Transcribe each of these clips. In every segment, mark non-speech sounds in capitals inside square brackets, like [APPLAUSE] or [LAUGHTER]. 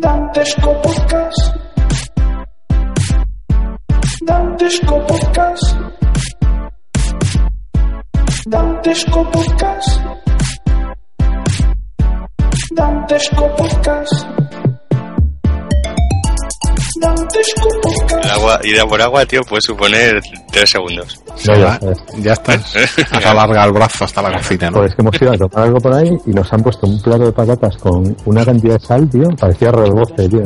Dantesco Podcast. Dantesco Podcast. Dantesco Podcast. Dantesco Podcast. El agua, ir a por agua, tío, puede suponer tres segundos. Ya, ya. [LAUGHS] Has alargado el brazo hasta la cocina, ¿no? Pues que hemos ido a tomar algo por ahí y nos han puesto un plato de patatas con una cantidad de sal, tío. Parecía rebote, tío.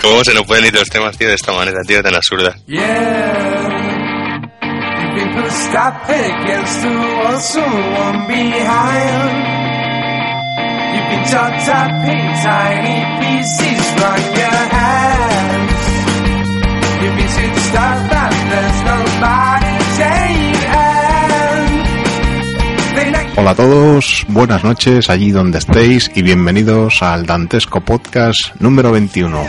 ¿Cómo se nos pueden ir los temas, tío, de esta manera, tío, tan absurda? Yeah. You've been chopped up in tiny pieces from your hands. There's nobody Hola a todos, buenas noches allí donde estéis y bienvenidos al Dantesco Podcast número 21.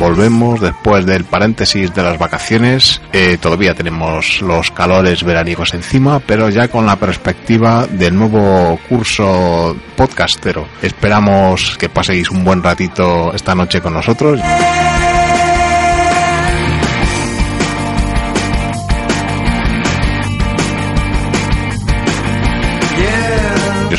Volvemos después del paréntesis de las vacaciones. Eh, todavía tenemos los calores veraniegos encima, pero ya con la perspectiva del nuevo curso podcastero. Esperamos que paséis un buen ratito esta noche con nosotros.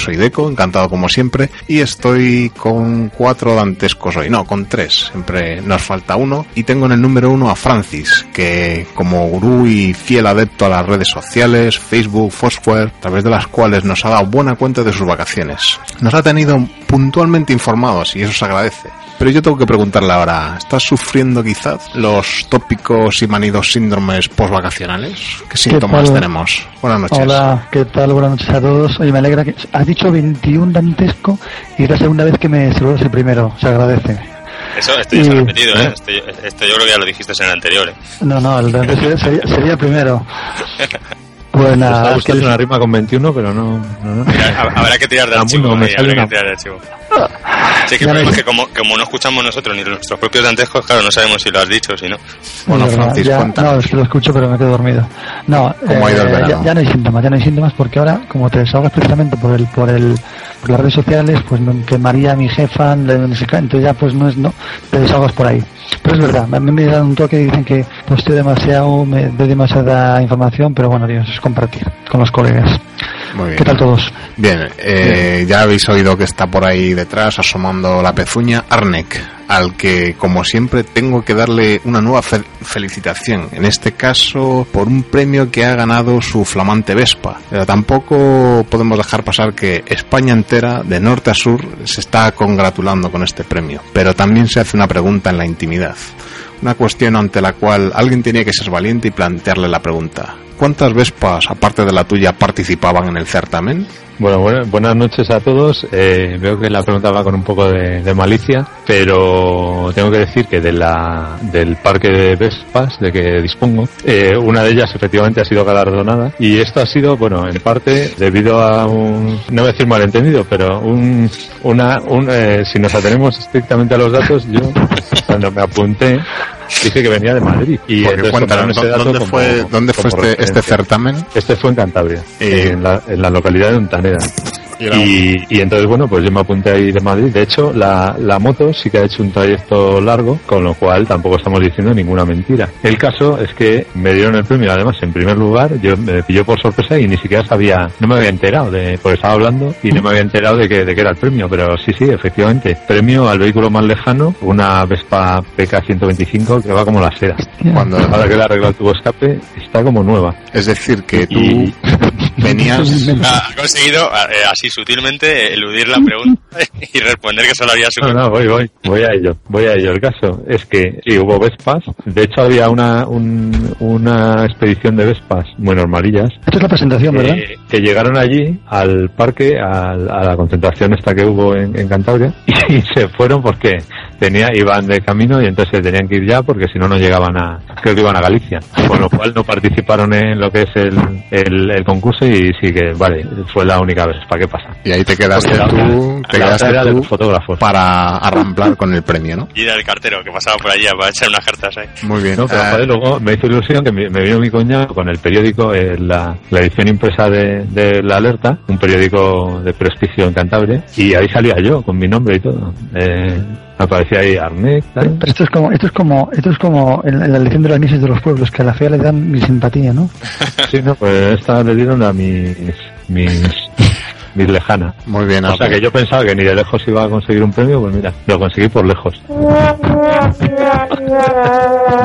Soy Deco, encantado como siempre, y estoy con cuatro dantescos hoy, no, con tres, siempre nos falta uno, y tengo en el número uno a Francis, que como gurú y fiel adepto a las redes sociales, Facebook, Foursquare, a través de las cuales nos ha dado buena cuenta de sus vacaciones. Nos ha tenido puntualmente informados y eso se agradece. Pero yo tengo que preguntarle ahora, ¿estás sufriendo quizás los tópicos y manidos síndromes postvacacionales? ¿Qué síntomas tal? tenemos? Buenas noches. Hola, ¿qué tal? Buenas noches a todos. Oye, me alegra que... Has dicho 21 dantesco y es la segunda vez que me saludas el primero. Se agradece. Eso, esto ya repetido, ¿eh? Esto, yo- esto yo creo que ya lo dijiste en el anterior, ¿eh? No, no, el dantesco sería, sería el primero. [LAUGHS] Pues nada, Estaba es que buscando una rima con 21, pero no. no, no. Mira, hab- Habrá que tirar de archivo, me ahí, sale habrá una- que tirar de archivo. [LAUGHS] Sí, que es que como, como no escuchamos nosotros ni nuestros propios dantescos, claro, no sabemos si lo has dicho o si no. Bueno, Francis, ya-. No, es que lo escucho pero me quedo dormido. No, ¿Cómo ha ido el eh, ya, ya no hay síntomas, ya no hay síntomas porque ahora, como te desahogas precisamente por el, por el, por las redes sociales, pues que María, mi jefa, entonces ya pues no es, no, te desahogas por ahí. Pero es verdad, a mí me dan un toque y dicen que estoy demasiado, me doy demasiada información, pero bueno, Dios, es compartir con los colegas. Muy bien. ¿Qué tal todos? Bien, eh, ya habéis oído que está por ahí detrás asomando la pezuña Arnek, al que como siempre tengo que darle una nueva fe- felicitación, en este caso por un premio que ha ganado su flamante Vespa. Pero tampoco podemos dejar pasar que España entera, de norte a sur, se está congratulando con este premio. Pero también se hace una pregunta en la intimidad. Una cuestión ante la cual alguien tenía que ser valiente y plantearle la pregunta. ¿Cuántas Vespas, aparte de la tuya, participaban en el certamen? Bueno, buena- buenas noches a todos. Eh, veo que la pregunta va con un poco de, de malicia, pero tengo que decir que de la, del parque de Vespas de que dispongo, eh, una de ellas efectivamente ha sido galardonada y esto ha sido, bueno, en parte debido a un, no voy a decir malentendido, pero un, una, un, eh, si nos atenemos estrictamente a los datos, yo cuando me apunté dije que venía de Madrid y Porque cuéntanos, ¿dónde como- fue, ¿dónde fue este, este certamen? Este fue en Cantabria, Eh, en, la, en la localidad de Ontaneda. Y entonces, bueno, pues yo me apunté ahí de Madrid. De hecho, la, la moto sí que ha hecho un trayecto largo, con lo cual tampoco estamos diciendo ninguna mentira. El caso es que me dieron el premio, además, en primer lugar, yo me pilló por sorpresa y ni siquiera sabía, no me había enterado de, porque estaba hablando y no me había enterado de que, de que era el premio, pero sí, sí, efectivamente. Premio al vehículo más lejano, una Vespa PK 125 que va como la seda. Cuando, Ahora que le ha arreglado el tubo escape, está como nueva. es decir, que tú Y- venías... [LAUGHS] Ha ha conseguido, eh, así sutilmente, eludir la pregunta y responder que solo había su... No, no, voy, voy, voy a ello, voy a ello. El caso es que sí, hubo Vespas. De hecho, había una, un- una expedición de Vespas muy normalillas Esta es la presentación, ¿verdad? eh, que llegaron allí al parque, al- a, la concentración esta que hubo en, en Cantabria, [LAUGHS] y se fueron porque tenía, iban de camino y entonces se tenían que ir ya porque si no, no llegaban a, creo que iban a Galicia. Con lo cual no participaron en lo que es el, el, el concurso y sí que, vale, fue la única vez. ¿Para qué pasa? Y ahí te quedaste Porque la tú, te la quedaste era de tú los fotógrafos. para arramplar con el premio, ¿no? Y era el cartero que pasaba por allí para echar unas cartas ahí. Muy bien. No, pero Ah, joder, luego me hizo ilusión que me, me vino mi cuñado con el periódico, eh, la, la edición impresa de, de La Alerta, un periódico de prestigio en Cantabria, y ahí salía yo con mi nombre y todo. Eh, aparecía ahí Arnett. Pero esto es como, esto es como, esto es como en, en la elección de las mises de los pueblos, que a la fea le dan mi simpatía, ¿no? Sí, no, pues esta le dieron a mis, mis, mis lejanas. muy bien, O sea que yo pensaba que ni de lejos iba a conseguir un premio, pues mira, lo conseguí por lejos.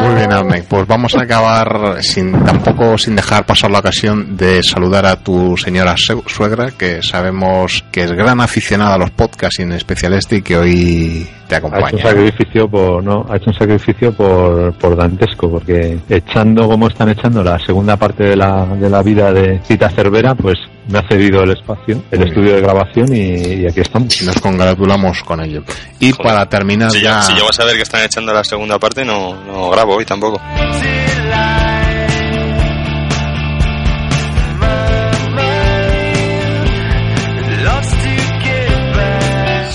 Muy bien, Arne. Pues vamos a acabar sin tampoco sin dejar pasar la ocasión de saludar a tu señora suegra, que sabemos que es gran aficionada a los podcasts y en especial este y que hoy te Ha hecho un acompaña. sacrificio por, no, ha hecho un sacrificio por, por dantesco, porque echando como están echando la segunda parte de la, de la vida de Cita Cervera, pues me ha cedido el espacio, el Muy estudio de grabación y, y aquí estamos. Nos congratulamos con ello. Y Joder. para terminar Si, ya, yo, si a saber que están echando la segunda parte, no, no grabo hoy tampoco.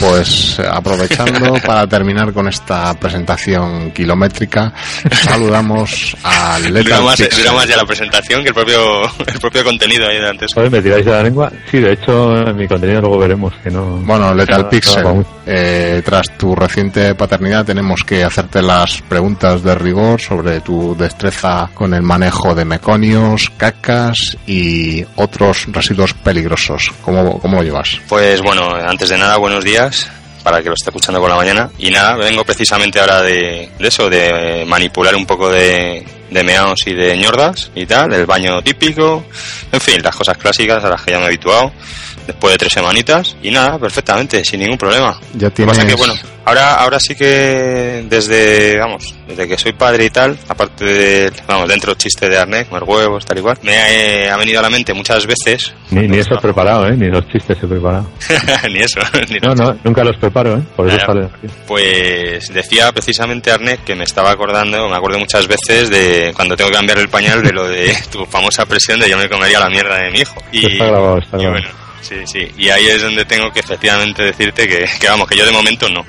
Pues aprovechando [LAUGHS] para terminar con esta presentación kilométrica, saludamos a Dura Lethal más, Pixel. dura más ya la presentación que el propio, el propio contenido ahí de antes. ¿Me tiráis de la lengua? Sí, de hecho, en mi contenido luego veremos que no... Bueno, Lethal no- Pixel, no eh, tras tu reciente paternidad tenemos que hacerte las preguntas de rigor sobre tu destreza con el manejo de meconios, cacas y otros residuos peligrosos. ¿Cómo, cómo lo llevas? Pues bueno, antes de nada, buenos días para que lo esté escuchando por la mañana. Y nada, vengo precisamente ahora de, de eso, de manipular un poco de, de y de ñordas y tal, el baño típico, en fin, las cosas clásicas a las que ya me he habituado después de tres semanitas y nada, perfectamente, sin ningún problema. Ya Lo que tienes... pasa que, bueno, ahora, ahora sí que desde, vamos, desde que soy padre y tal, aparte de, vamos, dentro chiste de arnés, comer huevos, tal y cual, me ha, eh, ha venido a la mente muchas veces. Ni, ni eso he preparado, ¿eh? Ni los chistes he preparado. [LAUGHS] ni eso, [LAUGHS] ni No, no, nunca los preparo, ¿eh? Por eso Ya, sale. Pues decía precisamente Arnett que me estaba acordando, me acuerdo muchas veces de cuando tengo que cambiar el pañal de lo de [LAUGHS] tu famosa presión de yo me comería la mierda de mi hijo. Y, Está grabado, está y grabado. bueno, sí, sí. Y ahí es donde tengo que efectivamente decirte que, que vamos, que yo de momento no.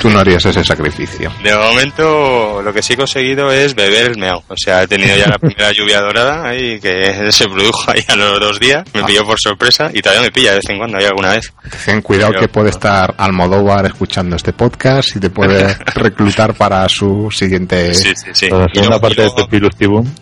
Tú no harías ese [LAUGHS] sacrificio. De momento lo que sí he conseguido es beber el meao. O sea, he tenido ya la [LAUGHS] primera lluvia dorada ahí que [LAUGHS] se produjo ahí a los dos días. Me pilló por sorpresa y todavía me pilla de vez en cuando, hay alguna vez. Ten cuidado Pero- que puede estar Almodóvar escuchando este podcast y te puede reclutar para su siguiente... Sí, sí, sí. La Y segunda luego- parte de Pepilus Tibum.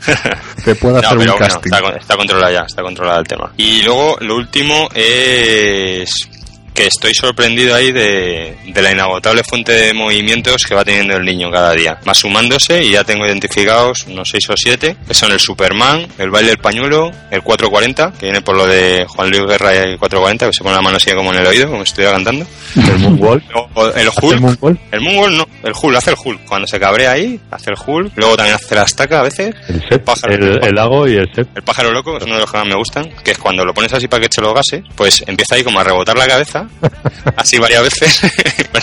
Te puede No, hacer pero un bueno, casting. está, está controlado ya, está controlado el tema. Y luego lo último es que estoy sorprendido ahí de, de la inagotable fuente de movimientos que va teniendo el niño cada día. Va sumándose y ya tengo identificados unos 6 o 7, que son el Superman, el baile del pañuelo, el 440, que viene por lo de Juan Luis Guerra y el 440, que se pone la mano así como en el oído, como estuviera cantando. [LAUGHS] El Moonwalk. Luego el ¿Hace Hulk, el el Moonwalk no, el Hulk, hace el Hulk. Cuando se cabrea ahí, hace el Hulk. Luego también hace la estaca a veces. El set, Pájaro. el, el lago y el set. El pájaro loco es uno de los que más me gustan, que es cuando lo pones así para que eche los gases, pues empieza ahí como a rebotar la cabeza, [LAUGHS] así varias veces,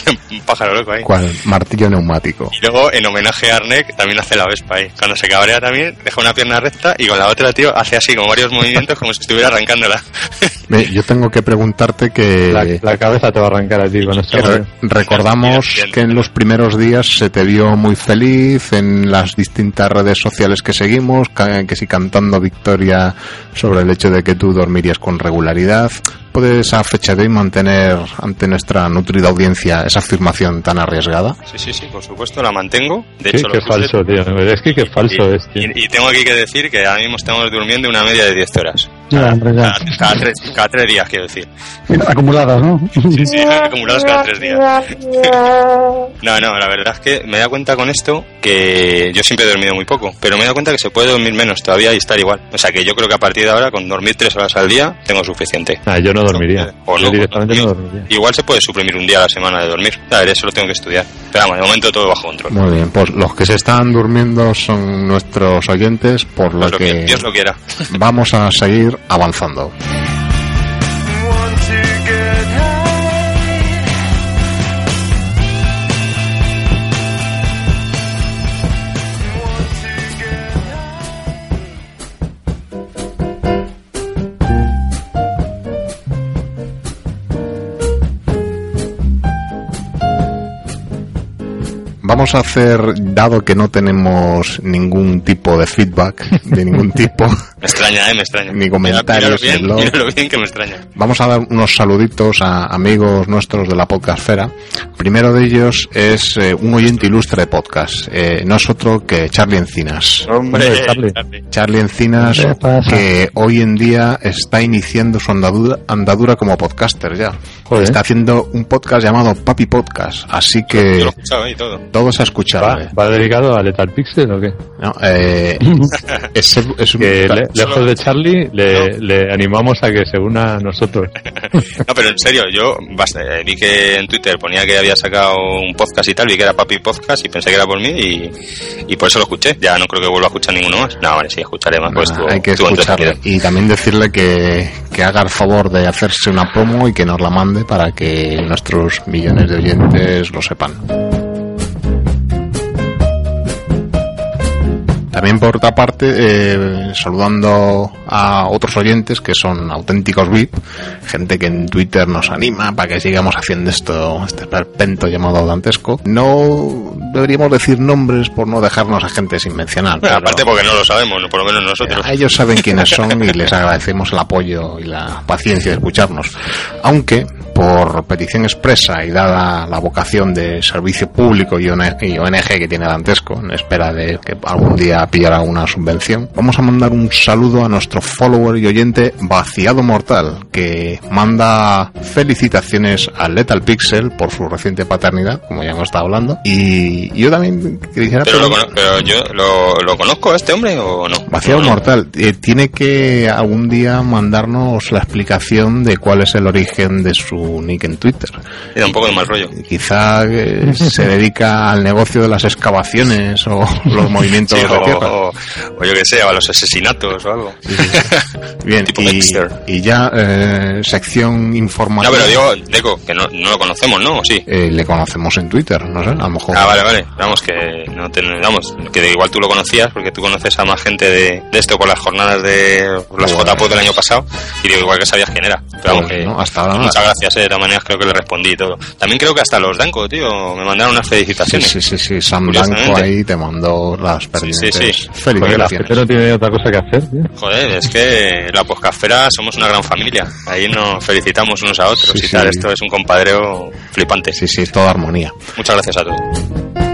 [LAUGHS] un pájaro loco ahí. ¿Cuál? Martillo neumático. Y luego, en homenaje a Arnek, también hace la Vespa ahí. Cuando se cabrea también, deja una pierna recta y con la otra, tío, hace así como varios movimientos como si estuviera arrancándola. [LAUGHS] Ve, Yo tengo que preguntarte que... La, la cabeza te va a arrancar a ti con esta que re- mano. recordamos Bien, bien. que en los primeros días se te vio muy feliz en las distintas redes sociales que seguimos, ca- que si cantando victoria sobre el hecho de que tú dormirías con regularidad. ¿Puedes a fecha de hoy mantener ante nuestra nutrida audiencia esa afirmación tan arriesgada? Sí, sí, sí, por supuesto, la mantengo. De Sí, hecho, qué falso, tío. Es que qué falso es, tío. Y, y tengo aquí que decir que ahora mismo estamos durmiendo una media de 10 horas. Hombre. Cada, cada tres, cada tres días, quiero decir. Acumuladas, ¿no? Sí, sí, acumulados cada tres días. No, no, la verdad es que me he dado cuenta con esto que yo siempre he dormido muy poco, pero me he dado cuenta que se puede dormir menos todavía y estar igual. O sea que yo creo que a partir de ahora, con dormir tres horas al día, tengo suficiente. Ah, yo no dormiría. O Yo directamente no no. dormiría. Igual se puede suprimir un día a la semana de dormir. A ver, eso lo tengo que estudiar. Pero vamos, de momento todo bajo control. Muy bien, pues los que se están durmiendo son nuestros oyentes, por lo Pues lo que que Dios lo quiera. vamos a seguir avanzando. Vamos a hacer, dado que no tenemos ningún tipo de feedback, de ningún [LAUGHS] tipo, Me extraña, eh, me extraña. Ni comentarios Míralo bien, en blog. bien que me extraña. vamos a dar unos saluditos a amigos nuestros de la podcastfera. Primero de ellos es eh, un oyente ilustre de podcast, eh, no es otro que Charlie Encinas. Hombre, Charlie. Charlie. Charlie Encinas, que hoy en día está iniciando su andadura, andadura como podcaster ya. Joder. Está haciendo un podcast llamado Papi Podcast, así que Yo lo he escuchado y todo. Todos a escucharlo. ¿Va, va dedicado a Lethal Pixel o qué? ¿no? Eh, [LAUGHS] es, es un Que le- lejos de Charlie le, le animamos a que se una a nosotros. [LAUGHS] No, pero en serio, yo basta, eh, vi que en Twitter ponía que había sacado un podcast y tal, vi que era Papi Podcast y pensé que era por mí y, y por eso lo escuché. Ya no creo que vuelva a escuchar ninguno más. No, vale, sí, escucharé más. Pues Ah, hay que escucharle y también decirle que, que haga el favor de hacerse una promo y que nos la mande para que nuestros millones de oyentes lo sepan. También por otra parte, eh, saludando a otros oyentes que son auténticos VIP, gente que en Twitter nos anima para que sigamos haciendo esto, este perpento llamado dantesco. No deberíamos decir nombres por no dejarnos a gente sin mencionar. Bueno, aparte porque no lo sabemos, por lo menos nosotros. a ellos saben quiénes son y les agradecemos el apoyo y la paciencia de escucharnos. Aunque, por petición expresa y dada la vocación de servicio público y ONG que tiene Dantesco, en espera de que algún día pillara una subvención, vamos a mandar un saludo a nuestro follower y oyente Vaciado Mortal, que manda felicitaciones a Lethal Pixel por su reciente paternidad, como ya hemos estado hablando. Y yo también quisiera Pero, lo, pero yo lo, lo conozco a este hombre o no. Vaciado No, no. Mortal, eh, tiene que algún día mandarnos la explicación de cuál es el origen de su nick en Twitter. Y da un poco de mal rollo. Quizá eh, se [LAUGHS] dedica al negocio de las excavaciones o [LAUGHS] los movimientos Sí, de o, tierra. o- o yo que sé, o a los asesinatos o algo. [LAUGHS] Bien, tipo y, Dexter. y ya eh, sección No, informativa. pero digo, Deco, que no, no lo conocemos, ¿no? ¿O sí? eh, le conocemos en Twitter, no sé, a lo mejor. Ah, vale, vale. Vamos, que no te, vamos, que de igual tú lo conocías porque tú conoces a más gente de, de esto por las jornadas de las Bueno. JPO del año pasado y digo igual que sabías quién era. Pero vamos, Pues, que no, hasta ahora no. muchas gracias, eh, de todas maneras creo que le respondí y todo. También creo que hasta los Danco, tío, me mandaron unas Sí, felicitaciones. sí, sí, sí, Sam Curiosamente. Blanco ahí te mandó las sí, pertinentes sí. Porque la felicitaciones. gente no tiene otra cosa que hacer, tío. Joder, es que la poscafera somos una gran familia. Ahí nos felicitamos unos a otros Sí, y tal. sí. Esto es un compadreo flipante. Sí, sí, toda armonía. Muchas gracias a todos.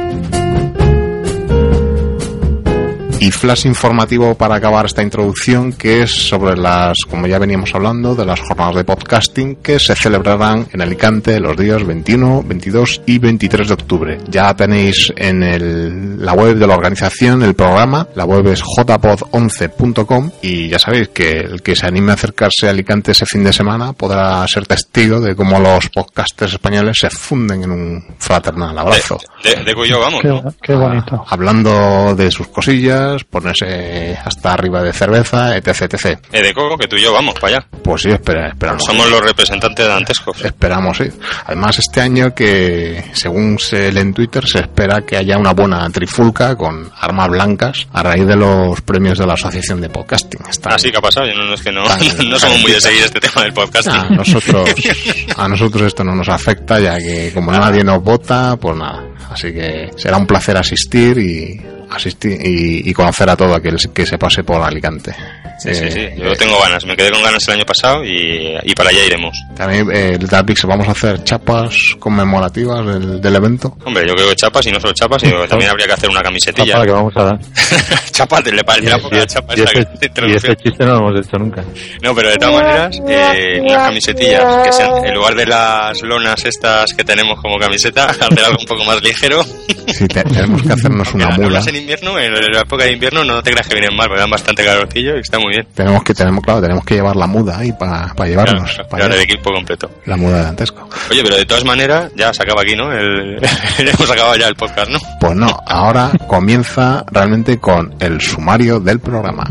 Y flash informativo para acabar esta introducción, que es sobre las, como ya veníamos hablando, de las jornadas de podcasting que se celebrarán en Alicante los días 21, 22 y 23 de octubre. Ya tenéis en el- la web de la organización el programa, la web es jpod11.com y ya sabéis que el que se anime a acercarse a Alicante ese fin de semana podrá ser testigo de cómo los podcasters españoles se funden en un fraternal abrazo. De, yo vamos. Qué, ¿no? qué bonito. hablando de sus cosillas, ponerse hasta arriba de cerveza, etc, etc. Eh, Deco, que tú y yo vamos para allá. Pues sí, espera, esperamos. Somos los representantes dantescos. Esperamos, sí. Además, este año que, según se lee en Twitter, se espera que haya una buena trifulca con armas blancas a raíz de los premios de la Asociación de Podcasting. Están- Así que ha pasado. No, es que no, [LAUGHS] no somos muy de seguir este tema del podcast. Ah, a nosotros, [LAUGHS] a nosotros esto no nos afecta, ya que como nadie nos vota, pues nada. Así que será un placer asistir y asistir y, y conocer a todo aquel que se pase por Alicante. Sí, sí, sí. Eh, Yo tengo ganas. Me quedé con ganas el año pasado y, y para allá iremos. También eh, el Darpix vamos a hacer chapas conmemorativas del, del evento. Hombre, yo creo que chapas y no solo chapas, sino que también habría que hacer una La camisetilla. para que vamos a dar. [LAUGHS] chapas, le parecerá Y, poca y- chapa y ese, y ese chiste no lo hemos hecho nunca. No, pero de todas maneras, eh, unas camisetillas que sean, en lugar de las lonas estas que tenemos como camiseta, [LAUGHS] hacer algo un poco más ligero. Sí, te- tenemos que hacernos una mula. en invierno, en la época de invierno, no te creas que vienen mal, porque dan bastante calorcillo y está muy bien. Tenemos que tenemos claro, tenemos que llevar la muda ahí para llevarnos. Claro, pa' claro, llevar el equipo completo. la muda de Dantesco. Oye, pero de todas maneras, ya se acaba aquí, ¿no? El... [LAUGHS] Hemos acabado ya el podcast, ¿no? Pues no, ahora comienza realmente con el sumario del programa.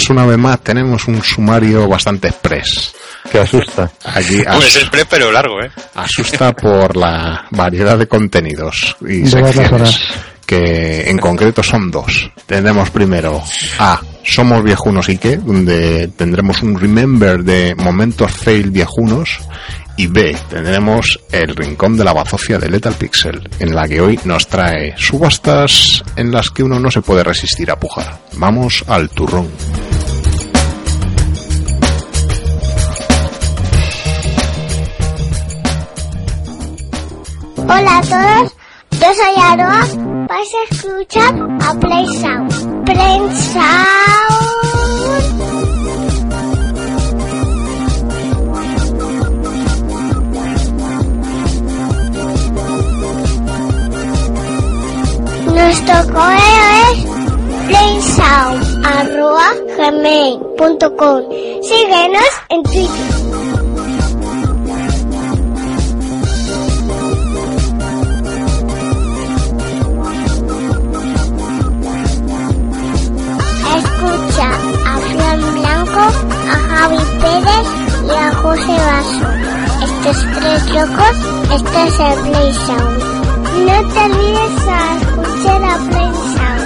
Pues una vez más tenemos un sumario bastante express. que asusta. Es as- express pero largo, ¿eh? asusta por la variedad de contenidos y De secciones. Que en concreto son dos. Tendremos primero A, Somos Viejunos y qué, donde tendremos un remember de momentos fail viejunos. Y B, tendremos el rincón de la bazofia de Lethal Pixel, en la que hoy nos trae subastas en las que uno no se puede resistir a pujar. Vamos al turrón. Hola a todos, yo soy Aroa. Vais a escuchar a Play Sound. Nuestro correo es playsound.gmail.com Síguenos en Twitter. A Javi Pérez y a José Vaso. Estos tres locos, este es el Play Sound. No te olvides a escuchar a Play Sound.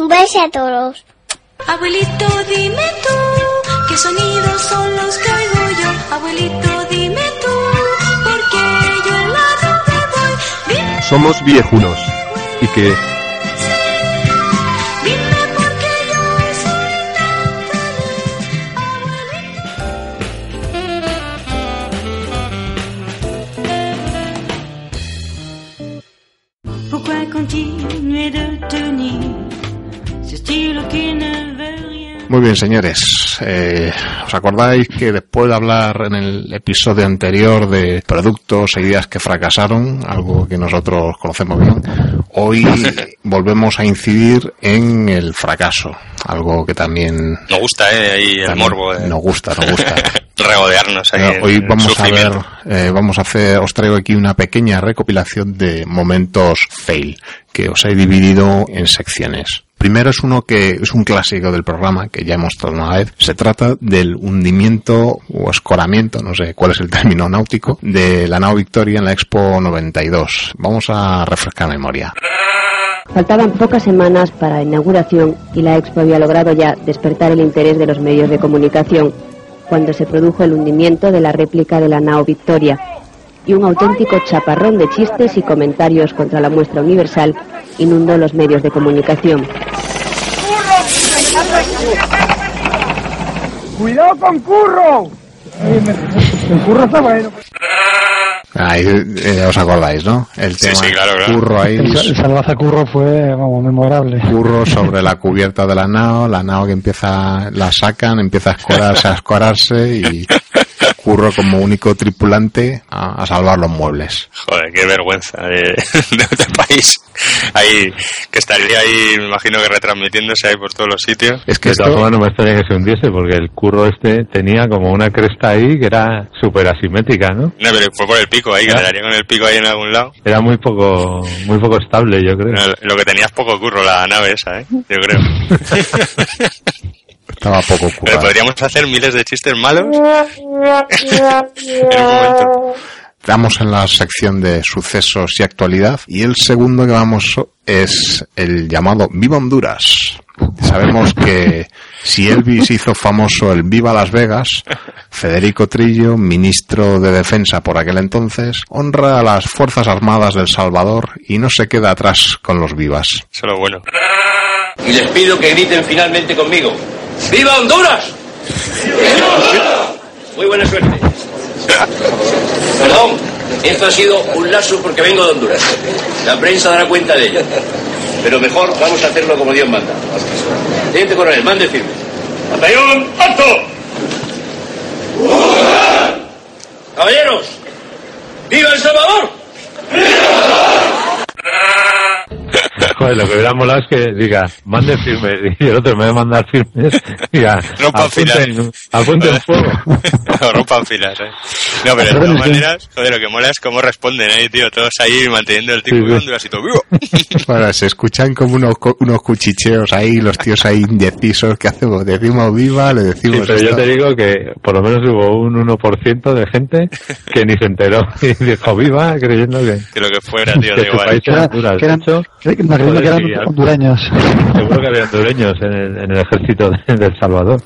Un beso a todos. Abuelito, dime tú, ¿qué sonidos son los que oigo yo? Abuelito, Somos viejunos. Y que Muy bien, señores. Eh, ¿Os acordáis que después de hablar en el episodio anterior de productos e ideas que fracasaron, algo que nosotros conocemos bien, hoy [LAUGHS] volvemos a incidir en el fracaso, algo que también, Nos gusta, ¿eh? Ahí el morbo de nos gusta, nos gusta. [LAUGHS] regodearnos ahí. Eh, Hoy vamos a ver, eh, vamos a hacer, os traigo aquí una pequeña recopilación de momentos fail que os he dividido en secciones. Primero es uno que es un clásico del programa que ya hemos tratado una vez. Se trata del hundimiento o escoramiento, no sé cuál es el término náutico, de la nao Victoria en la Expo 92. Vamos a refrescar memoria. Faltaban pocas semanas para la inauguración y la Expo había logrado ya despertar el interés de los medios de comunicación cuando se produjo el hundimiento de la réplica de la nao Victoria y un auténtico chaparrón de chistes y comentarios contra la muestra universal inundó los medios de comunicación. ¡Cuidado con Curro! El Curro está bueno. Ahí eh, os acordáis, ¿no? El Sí, tema sí, claro, claro. curro ahí. El, el salvaje curro fue, vamos, memorable. curro [LAUGHS] sobre la cubierta de la nao, la nao que empieza, la sacan, empieza a escorarse, a escorarse y [LAUGHS] curro como único tripulante a, a salvar los muebles. Joder, qué vergüenza de, [LAUGHS] de este país. Ahí, que estaría ahí, me imagino que retransmitiéndose ahí por todos los sitios. Es que De todas esto, formas no me extraña que se hundiese porque el curro este tenía como una cresta ahí que era súper asimétrica, ¿no? No, pero fue por el pico ahí, que Ya. daría con el pico ahí en algún lado. Era muy poco, muy poco estable, yo creo. No, Lo que tenía es poco curro la nave esa, ¿eh? Yo creo. [LAUGHS] estaba poco Pero podríamos hacer miles de chistes malos en un momento. Estamos en la sección de sucesos y actualidad y el segundo que vamos es el llamado Viva Honduras. Sabemos que si Elvis hizo famoso el Viva Las Vegas, Federico Trillo, ministro de Defensa por aquel entonces, honra a las Fuerzas Armadas del Salvador y no se queda atrás con los vivas. Eso es lo bueno. Y les pido que griten finalmente conmigo. ¡Viva Honduras! Muy buena suerte. Perdón, esto ha sido un lazo porque vengo de Honduras. La prensa dará cuenta de ello. Pero mejor vamos a hacerlo como Dios manda. Teniente coronel, mande firme. ¡Batallón, alto! Caballeros, ¡viva El Salvador! [LAUGHS] [LAUGHS] Joder, lo que hubiera molado es que diga, mande firmes, y el otro me va a mandar firmes, [LAUGHS] diga, Rompan apunten, apunten [LAUGHS] fuego. rompan filas, ¿eh? No, pero de todas maneras, joder, lo que mola es cómo responden ahí, tío. Todos ahí manteniendo el tipo Sí, sí. de y todo vivo. Bueno, se escuchan como unos, unos cuchicheos ahí, los tíos ahí indecisos. ¿Qué hacemos? ¿Decimos viva? ¿Le Sí, decimos pero yo te digo que por lo menos hubo un 1% de gente que ni se enteró y dijo viva creyendo que, Que lo que fuera, tío, que su igual. país Que era que eran, De me joder, que eran sí, hondureños. seguro que había hondureños en el, en el ejército de, de El Salvador.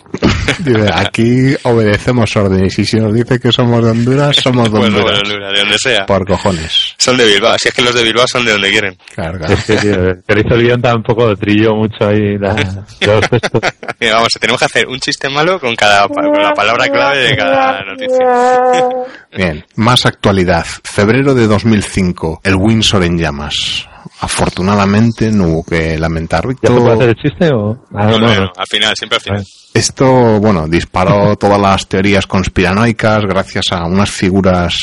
Dice, aquí obedecemos órdenes y si nos dice que somos de Honduras, somos de Pues de Honduras. Honduras, de donde sea. Por cojones. Son de Bilbao. Si es que los de Bilbao son de donde quieren. Claro, claro. Es que, tío, el guion tampoco trilló mucho ahí la, [LAUGHS] los textos. Mira, vamos, tenemos que hacer un chiste malo con cada con la palabra clave de cada noticia. Bien, más actualidad. Febrero de 2005, el Windsor en llamas. Afortunadamente no hubo que lamentar. ¿Ya se puede hacer el chiste o...? Ah, No, no, no, no. no, al final, siempre al final. Esto, bueno, disparó todas las teorías conspiranoicas gracias a unas figuras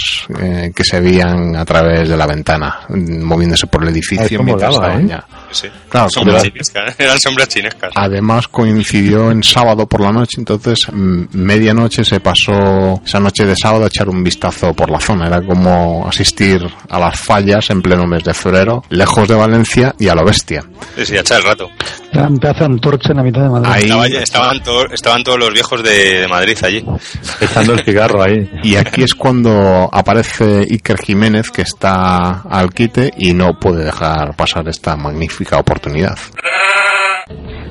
eh, que se veían a través de la ventana, mm, moviéndose por el edificio mientras molaba, ¿eh? Sí, sí. Claro, sombras chinescas. Eran sombras chinescas. Además coincidió en sábado por la noche, entonces mm, medianoche se pasó esa noche de sábado a echar un vistazo por la zona. Era como asistir a las fallas en pleno mes de febrero, lejos de Valencia y a lo bestia. Sí, sí, a echar el rato. Era un pedazo de antorcha en la mitad de Madrid. Ahí, Estaba- estaban, estaban todos los viejos de, de Madrid allí. [LAUGHS] Echando el cigarro ahí. y aquí es cuando aparece Iker Jiménez, que está al quite y no puede dejar pasar esta magnífica oportunidad.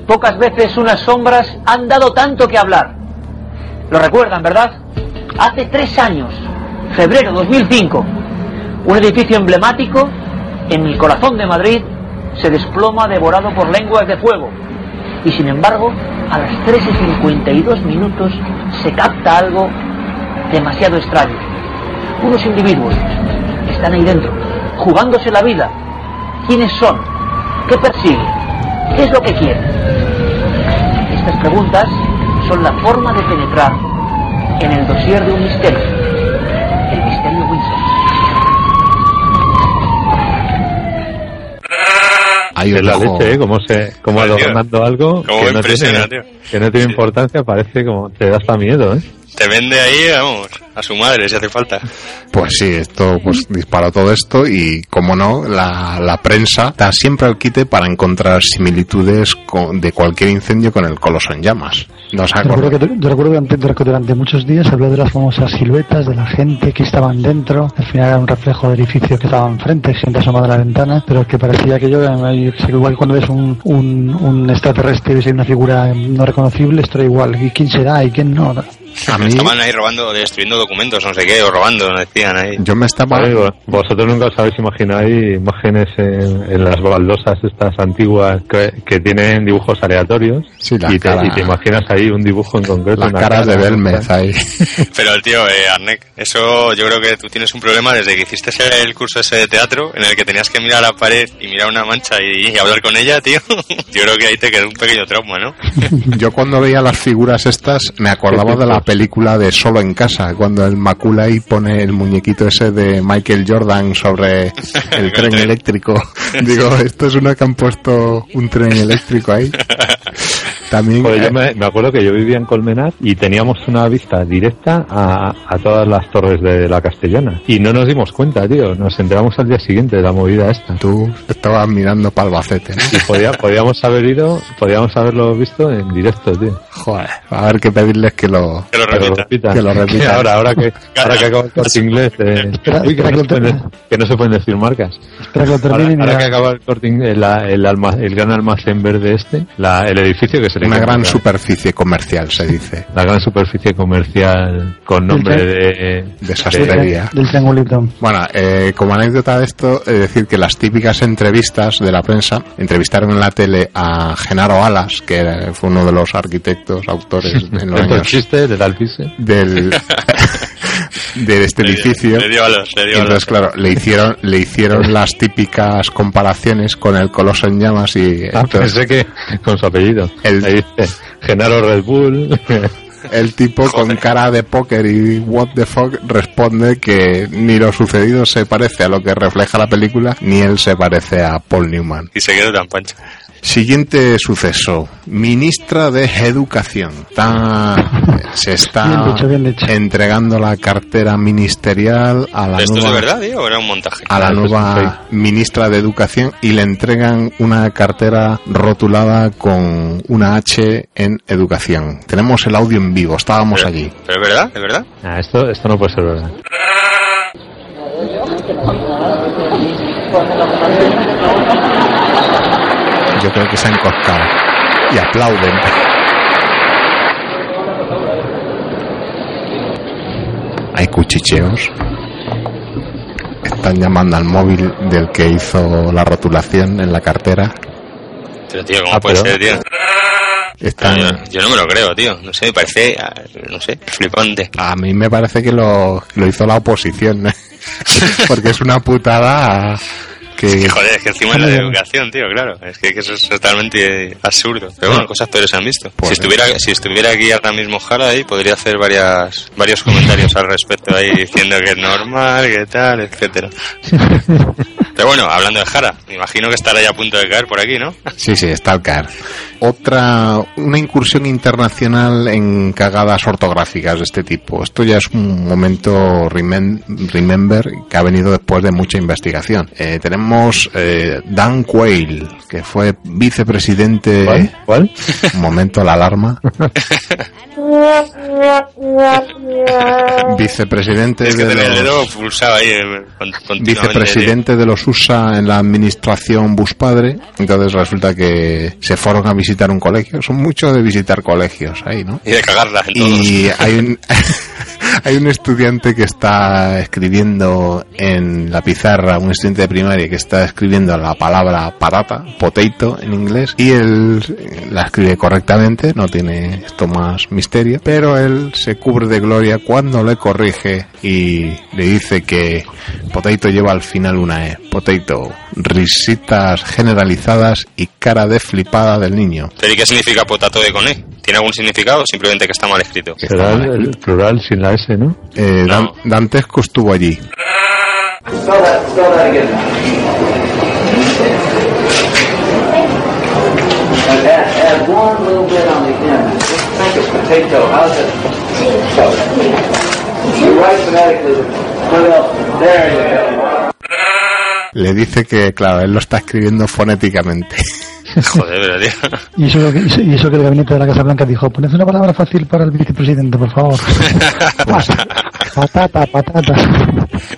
Pocas veces unas sombras han dado tanto que hablar. Lo recuerdan, ¿verdad? Hace tres años, febrero 2005, un edificio emblemático en el corazón de Madrid se desploma devorado por lenguas de fuego. Y sin embargo, a las 3 y 52 minutos se capta algo demasiado extraño. Unos individuos están ahí dentro, jugándose la vida. ¿Quiénes son? ¿Qué persiguen? ¿Qué es lo que quieren? Estas preguntas son la forma de penetrar en el dossier de un misterio. El misterio Windsor. Es os la dejo- leche, ¿eh? Como, se, como tío. adornando algo que no, tiene, que no tiene importancia, parece como te da hasta miedo, ¿eh? Te vende ahí, vamos, a su madre si hace falta. Pues sí, esto pues disparó todo esto y, como no, la, la prensa está siempre al quite para encontrar similitudes con- de cualquier incendio con el coloso en llamas. ¿No os Yo recuerdo, que, yo recuerdo que durante, muchos días se habló de las famosas siluetas, de la gente que estaban dentro. Al final era un reflejo del edificio que estaba enfrente, gente asomada a la ventana, pero que parecía que yo, eh, yo que sé que igual cuando ves un, un, un extraterrestre y ves una figura no reconocible, esto era igual. ¿Y quién será? ¿Y quién no? A mí, Estaban ahí robando, destruyendo documentos, no sé qué, o robando, nos decían ahí. yo me estaba... Vosotros nunca os habéis imaginado ahí imágenes en, en las baldosas estas antiguas que, que tienen dibujos aleatorios Sí, la y, te, cara- y te imaginas ahí un dibujo en concreto. Las una caras cara, de Belmez ahí. [LAUGHS] Pero el tío, eh, Arnek, eso yo creo que tú tienes un problema desde que hiciste ese- el curso ese de teatro en el que tenías que mirar a la pared y mirar una mancha y, y hablar con ella, tío. [LAUGHS] Yo creo que ahí te quedó un pequeño trauma, ¿no? [LAUGHS] Yo cuando veía las figuras estas me acordaba de la película de Solo en casa, cuando el Maculay pone el muñequito ese de Michael Jordan sobre el [LAUGHS] tren eléctrico. [LAUGHS] Digo, esto es una que han puesto un tren eléctrico ahí. [LAUGHS] También eh, yo me, me acuerdo que yo vivía en Colmenar y teníamos una vista directa a, a todas las torres de la Castellana. Y no nos dimos cuenta, tío. Nos enteramos al día siguiente de la movida esta. tú estabas mirando para Albacete. ¿no? Y podía- podíamos haber ido, podíamos haberlo visto en directo, tío. Joder, a ver que pedirles que lo... Que lo Que lo repita. repitan. Que lo [LAUGHS] repitan. ahora, ahora que, ahora que acaba el corte inglés, eh, Espera, que, espera no pueden, que no se pueden decir marcas. Espera que Ahora, ahora que acaba el corte inglés, el, alma- el gran almacén verde este, la- el edificio que se Una gran superficie comercial, se dice. [LAUGHS] la gran superficie comercial con nombre de, De sastrería. del triangulito. Bueno, eh, como anécdota de esto, es decir que las típicas entrevistas de la prensa, entrevistaron en la tele a Genaro Alas, que era- fue uno de los arquitectos, autores [LAUGHS] en los Esto años chiste del Alpise. [LAUGHS] del de este Le dio- edificio. Le dio a los, le dio a Entonces, los. claro, le hicieron, le hicieron las típicas comparaciones con el coloso en llamas y Ah, entonces, pensé que con su apellido. El- Ahí dice Genaro Red Bull. el tipo con cara de póker y what the fuck responde que ni lo sucedido se parece a lo que refleja la película, ni él se parece a Paul Newman. Y se quedó tan pancho. Siguiente suceso. Ministra de Educación. Está, se está Bien dicho, bien dicho. entregando la cartera ministerial a la ¿Esto es de nueva, verdad, tío, o era un montaje? a la nueva ministra de Educación y le entregan una cartera rotulada con una H en Educación. Tenemos el audio en vivo, estábamos Pero- allí. ¿Pero es verdad? ¿Es verdad? Ah, esto, esto no puede ser verdad. [LAUGHS] Yo creo que se han coscado y aplauden. Hay cuchicheos. Están llamando al móvil del que hizo la rotulación en la cartera. Pero, tío, ¿cómo Ah, puede pero- ser, tío? Están, Yo, yo no me lo creo, tío. No sé, me parece, ah, no sé, flipante. a mí me parece que lo, lo hizo la oposición. [LAUGHS] Porque es una putada que... Joder, es que encima es la [LAUGHS] educación, tío, claro. Es que, que eso es totalmente absurdo. Pero bueno, cosas peores se han visto. Pues- si estuviera si estuviera aquí ahora mismo Jara ahí, podría hacer varias varios comentarios al respecto ahí diciendo que es normal, que tal, etcétera. [LAUGHS] Pero bueno, hablando de Jara, me imagino que estará ya a punto de caer por aquí, ¿no? Sí, sí, está al caer. Otra, una incursión internacional en cagadas ortográficas de este tipo. Esto ya es un momento remem- remember que ha venido después de mucha investigación. Eh, tenemos eh, Dan Quayle, que fue vicepresidente. ¿Cuál? ¿Cuál? Un momento, la alarma. [LAUGHS] Vicepresidente Es que de los- dedo pulsado ahí eh, con- continuamente. vicepresidente de los USA en la administración Bush padre. Entonces resulta que se fueron a visitar un colegio. Son muchos de visitar colegios ahí, ¿no? Y de cagarla en todos. Y hay un, [LAUGHS] [LAUGHS] hay un estudiante que está escribiendo en la pizarra, un estudiante de primaria que está escribiendo la palabra patata, potato en inglés, y él la escribe correctamente, no tiene esto más misterio, pero él se cubre de gloria cuando le corrige y le dice que potato lleva al final una E, potato, risitas generalizadas y cara de flipada del niño. ¿Pero qué significa potato de con E? ¿Tiene algún significado o simplemente que está mal escrito? Será el, el plural sin la S, ¿no? Eh, Dan- No. Dantesco estuvo allí. Le dice que, claro, él lo está escribiendo fonéticamente. [LAUGHS] [LAUGHS] Joder, pero tío. Y eso, que- y eso- y eso que el gabinete de la Casa Blanca dijo, poned una palabra fácil para el vicepresidente, por favor. [LAUGHS] patata, patata.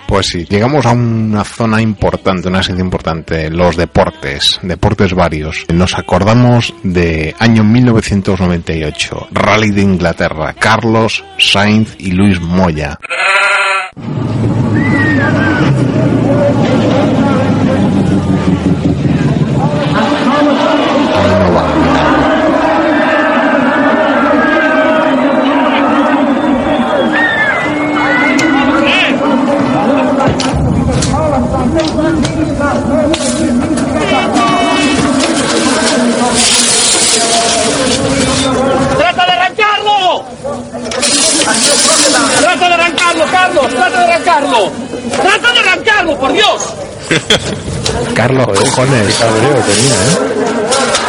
Pues sí, llegamos a una zona importante, una sección importante, los deportes, deportes varios. Nos acordamos de año 1998, Rally de Inglaterra, Carlos Sainz y Luis Moya. Arrancarlo! ¡Trata de arrancarlo, por Dios! [LAUGHS] Carlos, cojones. Cabreo tenía, ¿eh?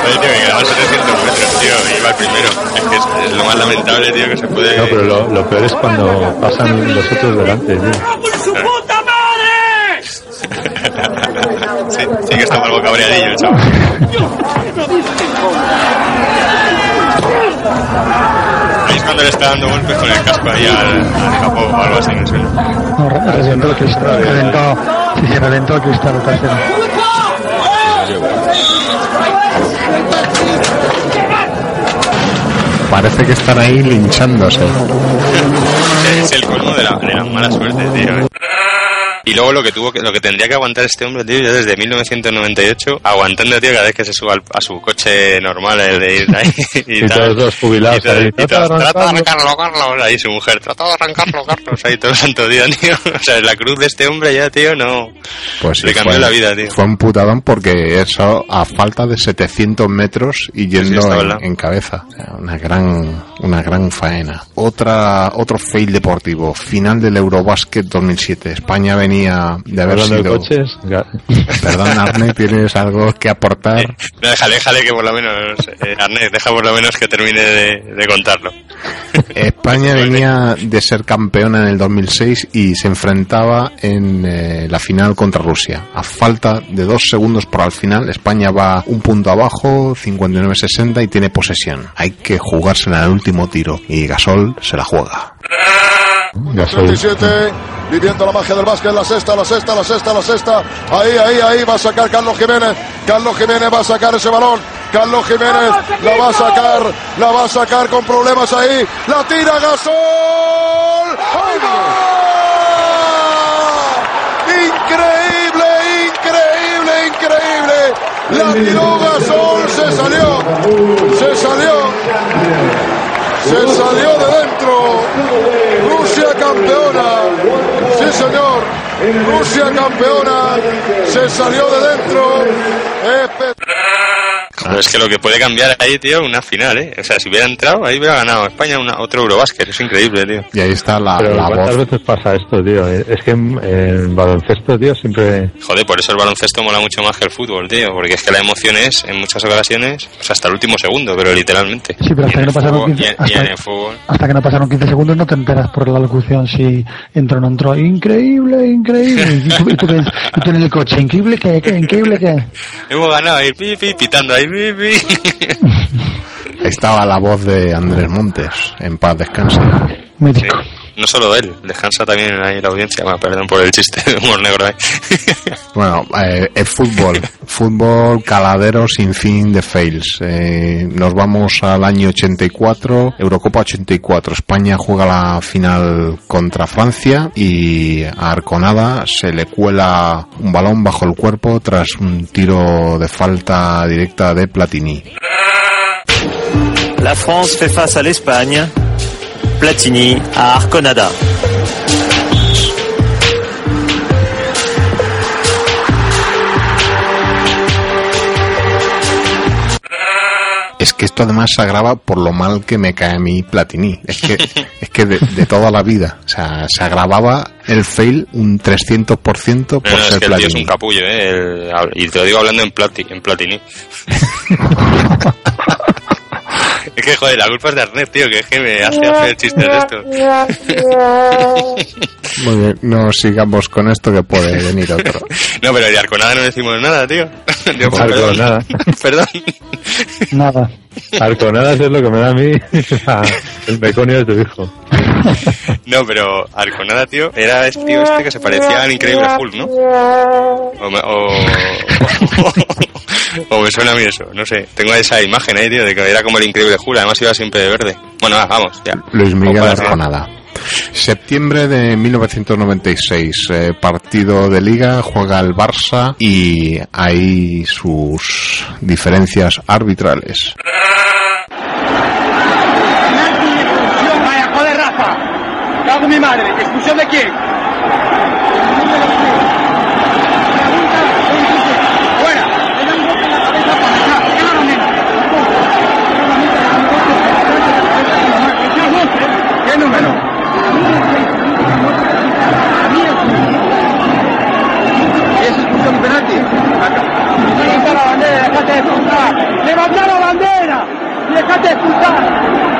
Oye, tío, que quedaba 700 metros, tío, y iba el primero. Es que es, es lo más lamentable, tío, que se puede... No, pero lo, lo peor es cuando pasan los otros delante, tío. ¡Por su puta madre! sí, sí que está algo cabreadillo, chaval. Es cuando le está dando golpes con el casco ahí al, al capó o algo así, no sé. No, re- reventó el cristal, reventó, sí, sí, reventó el cristal trasero. Parece que están ahí linchándose. Es el colmo de la, de la mala suerte, tío. Y luego lo que tuvo que, lo que tendría que aguantar este hombre, tío, ya desde 1998, aguantando, tío, cada vez que se suba al- a su coche normal, el de ir ahí y, [LAUGHS] Y tal. todos los jubilados Y ahí, y "Trata de arrancarlo". Carlos. Ahí su mujer, trata de arrancarlo, Carlos. Ahí todo el santo día, tío. [LAUGHS] O sea, la cruz de este hombre ya, tío, no. Pues sí, Le cambió fue, la vida, tío. Fue un putadón porque eso a falta de 700 metros y yendo estaba en, en cabeza. O sea, una gran, una gran faena. Otra, otro fail deportivo. Final del Eurobasket 2007. España venía de haber Hablando de sido... coches, [LAUGHS] Perdón, Arne, ¿tienes algo que aportar? No, déjale, déjale que por lo menos, eh, Arnés, deja por lo menos que termine de, de contarlo. [LAUGHS] España venía de ser campeona en el 2006 y se enfrentaba en eh, la final contra Rusia. A falta de dos segundos para el final, España va un punto abajo, 59-60 y tiene posesión. Hay que jugársela en el último tiro y Gasol se la juega. Gasol. 27, viviendo la magia del básquet, la sexta, la sexta, la sexta, la sexta. Ahí, ahí, ahí va a sacar Carlos Jiménez. Carlos Jiménez va a sacar ese balón. Carlos Jiménez la va a sacar, la va a sacar con problemas ahí. La tira Gasol. ¡Ahí va! Increíble, increíble, increíble. La tiró Gasol, se salió, se salió. Se salió campeona. Sí, señor. Rusia campeona. Se salió de dentro. Espe- Pero es que lo que puede cambiar ahí, tío, una final, ¿eh? O sea, si hubiera entrado, ahí hubiera ganado España una, otro Eurobásquet. Es increíble, tío. Y ahí está la, Pero la ¿cuántas voz. veces pasa esto, tío? Es que en baloncesto, tío, siempre... Joder, por eso el baloncesto mola mucho más que el fútbol, tío. Porque es que la emoción es, en muchas ocasiones, pues hasta el último segundo, pero literalmente. Sí, pero hasta que no pasaron Fútbol- 15, y en- y hasta, en el fútbol. hasta que no pasaron 15 segundos no te enteras por la locución si entró o no entró. Increíble, increíble. Y tú, y tú, y tú en el coche, increíble que, increíble que. [LAUGHS] Hemos ganado ahí, pi, pi, pitando ahí, Ahí estaba la voz de Andrés Montes. En paz descanse. Médico. No solo él, descansa también ahí la audiencia. Bueno, perdón por el chiste de humor negro ahí. [LAUGHS] Bueno, eh, el fútbol, fútbol caladero sin fin de fails. Eh, nos vamos al año 84, Eurocopa 84. España juega la final contra Francia y a Arconada se le cuela un balón bajo el cuerpo tras un tiro de falta directa de Platini. La France fait face à l'Espagne. Platini à Arconada. Es que esto además se agrava por lo mal que me cae a mí Platini. Es que, [LAUGHS] es que de, de toda la vida. O sea, se agravaba el fail un 300% por No, no, es ser que el tío es Platini. un capullo, ¿eh? El- y te lo digo hablando en, plati, en platini. [LAUGHS] [LAUGHS] es que, joder, la culpa es de Arnett, tío, que es que me hace [LAUGHS] hacer chistes de estos. [LAUGHS] Muy bien, no sigamos con esto que puede venir otro. [LAUGHS] No, pero de Arconada no decimos nada, tío. [LAUGHS] Perdón. Arconada. [LAUGHS] Perdón. Nada. Arconadas es lo que me da a mí el meconio de tu hijo. No, pero Arconada, tío, era este tío este que se parecía al increíble Hulk, ¿no? O me, o, o me suena a mí eso, no sé. Tengo esa imagen ahí, tío, de que era como el increíble Hulk, además iba siempre de verde. Bueno, va, vamos, ya. Luis Miguel Arconada. Septiembre de 1996, eh, partido de liga, juega el Barça y hay sus diferencias arbitrales. Mi madre. ¿Expulsión de quién? Fuera. ¿Qué número? ¿Es expulsión de penalti? Levanta la bandera, déjate de expulsar. Levanta la bandera. Déjate de expulsar.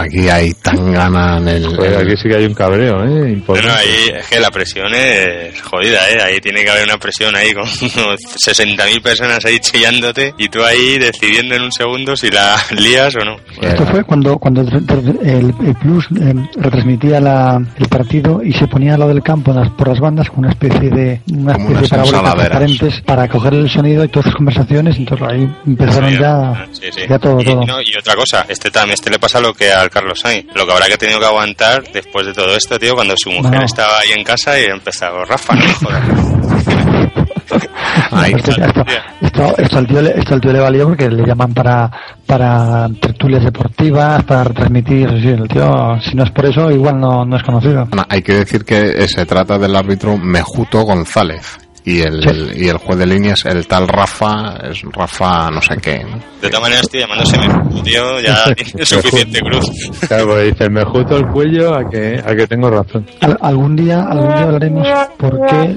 Aquí hay tan gana en el... Joder, aquí sí que hay un cabreo, ¿eh? Bueno, Importante. ahí es que la presión es jodida, ¿eh? Ahí tiene que haber una presión ahí con [LAUGHS] unos 60.000 personas ahí chillándote y tú ahí decidiendo en un segundo si la [LAUGHS] lías o no. Esto fue cuando, cuando el, el- Plus eh, retransmitía la- el partido y se ponía al lado del campo en las- por las bandas con una especie de una especie de transparentes para coger el sonido y todas sus conversaciones. Entonces ahí empezaron ya, Sí, sí. ya todo, y, todo. no, y otra cosa, este tam, este le pasa lo que al Carlos Sainz. Lo que habrá que tenido que aguantar después de todo esto, tío, cuando su mujer estaba ahí en casa y empezaba, Rafa, no me jodas. [LAUGHS] Ahí Esto, esto, esto, esto al tío, le- esto al tío le valió porque le llaman para, para tertulias deportivas, para retransmitir. Sí, el tío, si no es por eso, igual no, no es conocido. Hay que decir que se trata del árbitro Mejuto González. Y el, y el juez de línea es el tal Rafa, es Rafa no sé qué. ¿no? De todas maneras, tío, llamándose Mejuto, tío, ya [LAUGHS] tiene suficiente cruz. Claro, dice, me justo el cuello a que, a que tengo razón. Al- algún día, algún día hablaremos por qué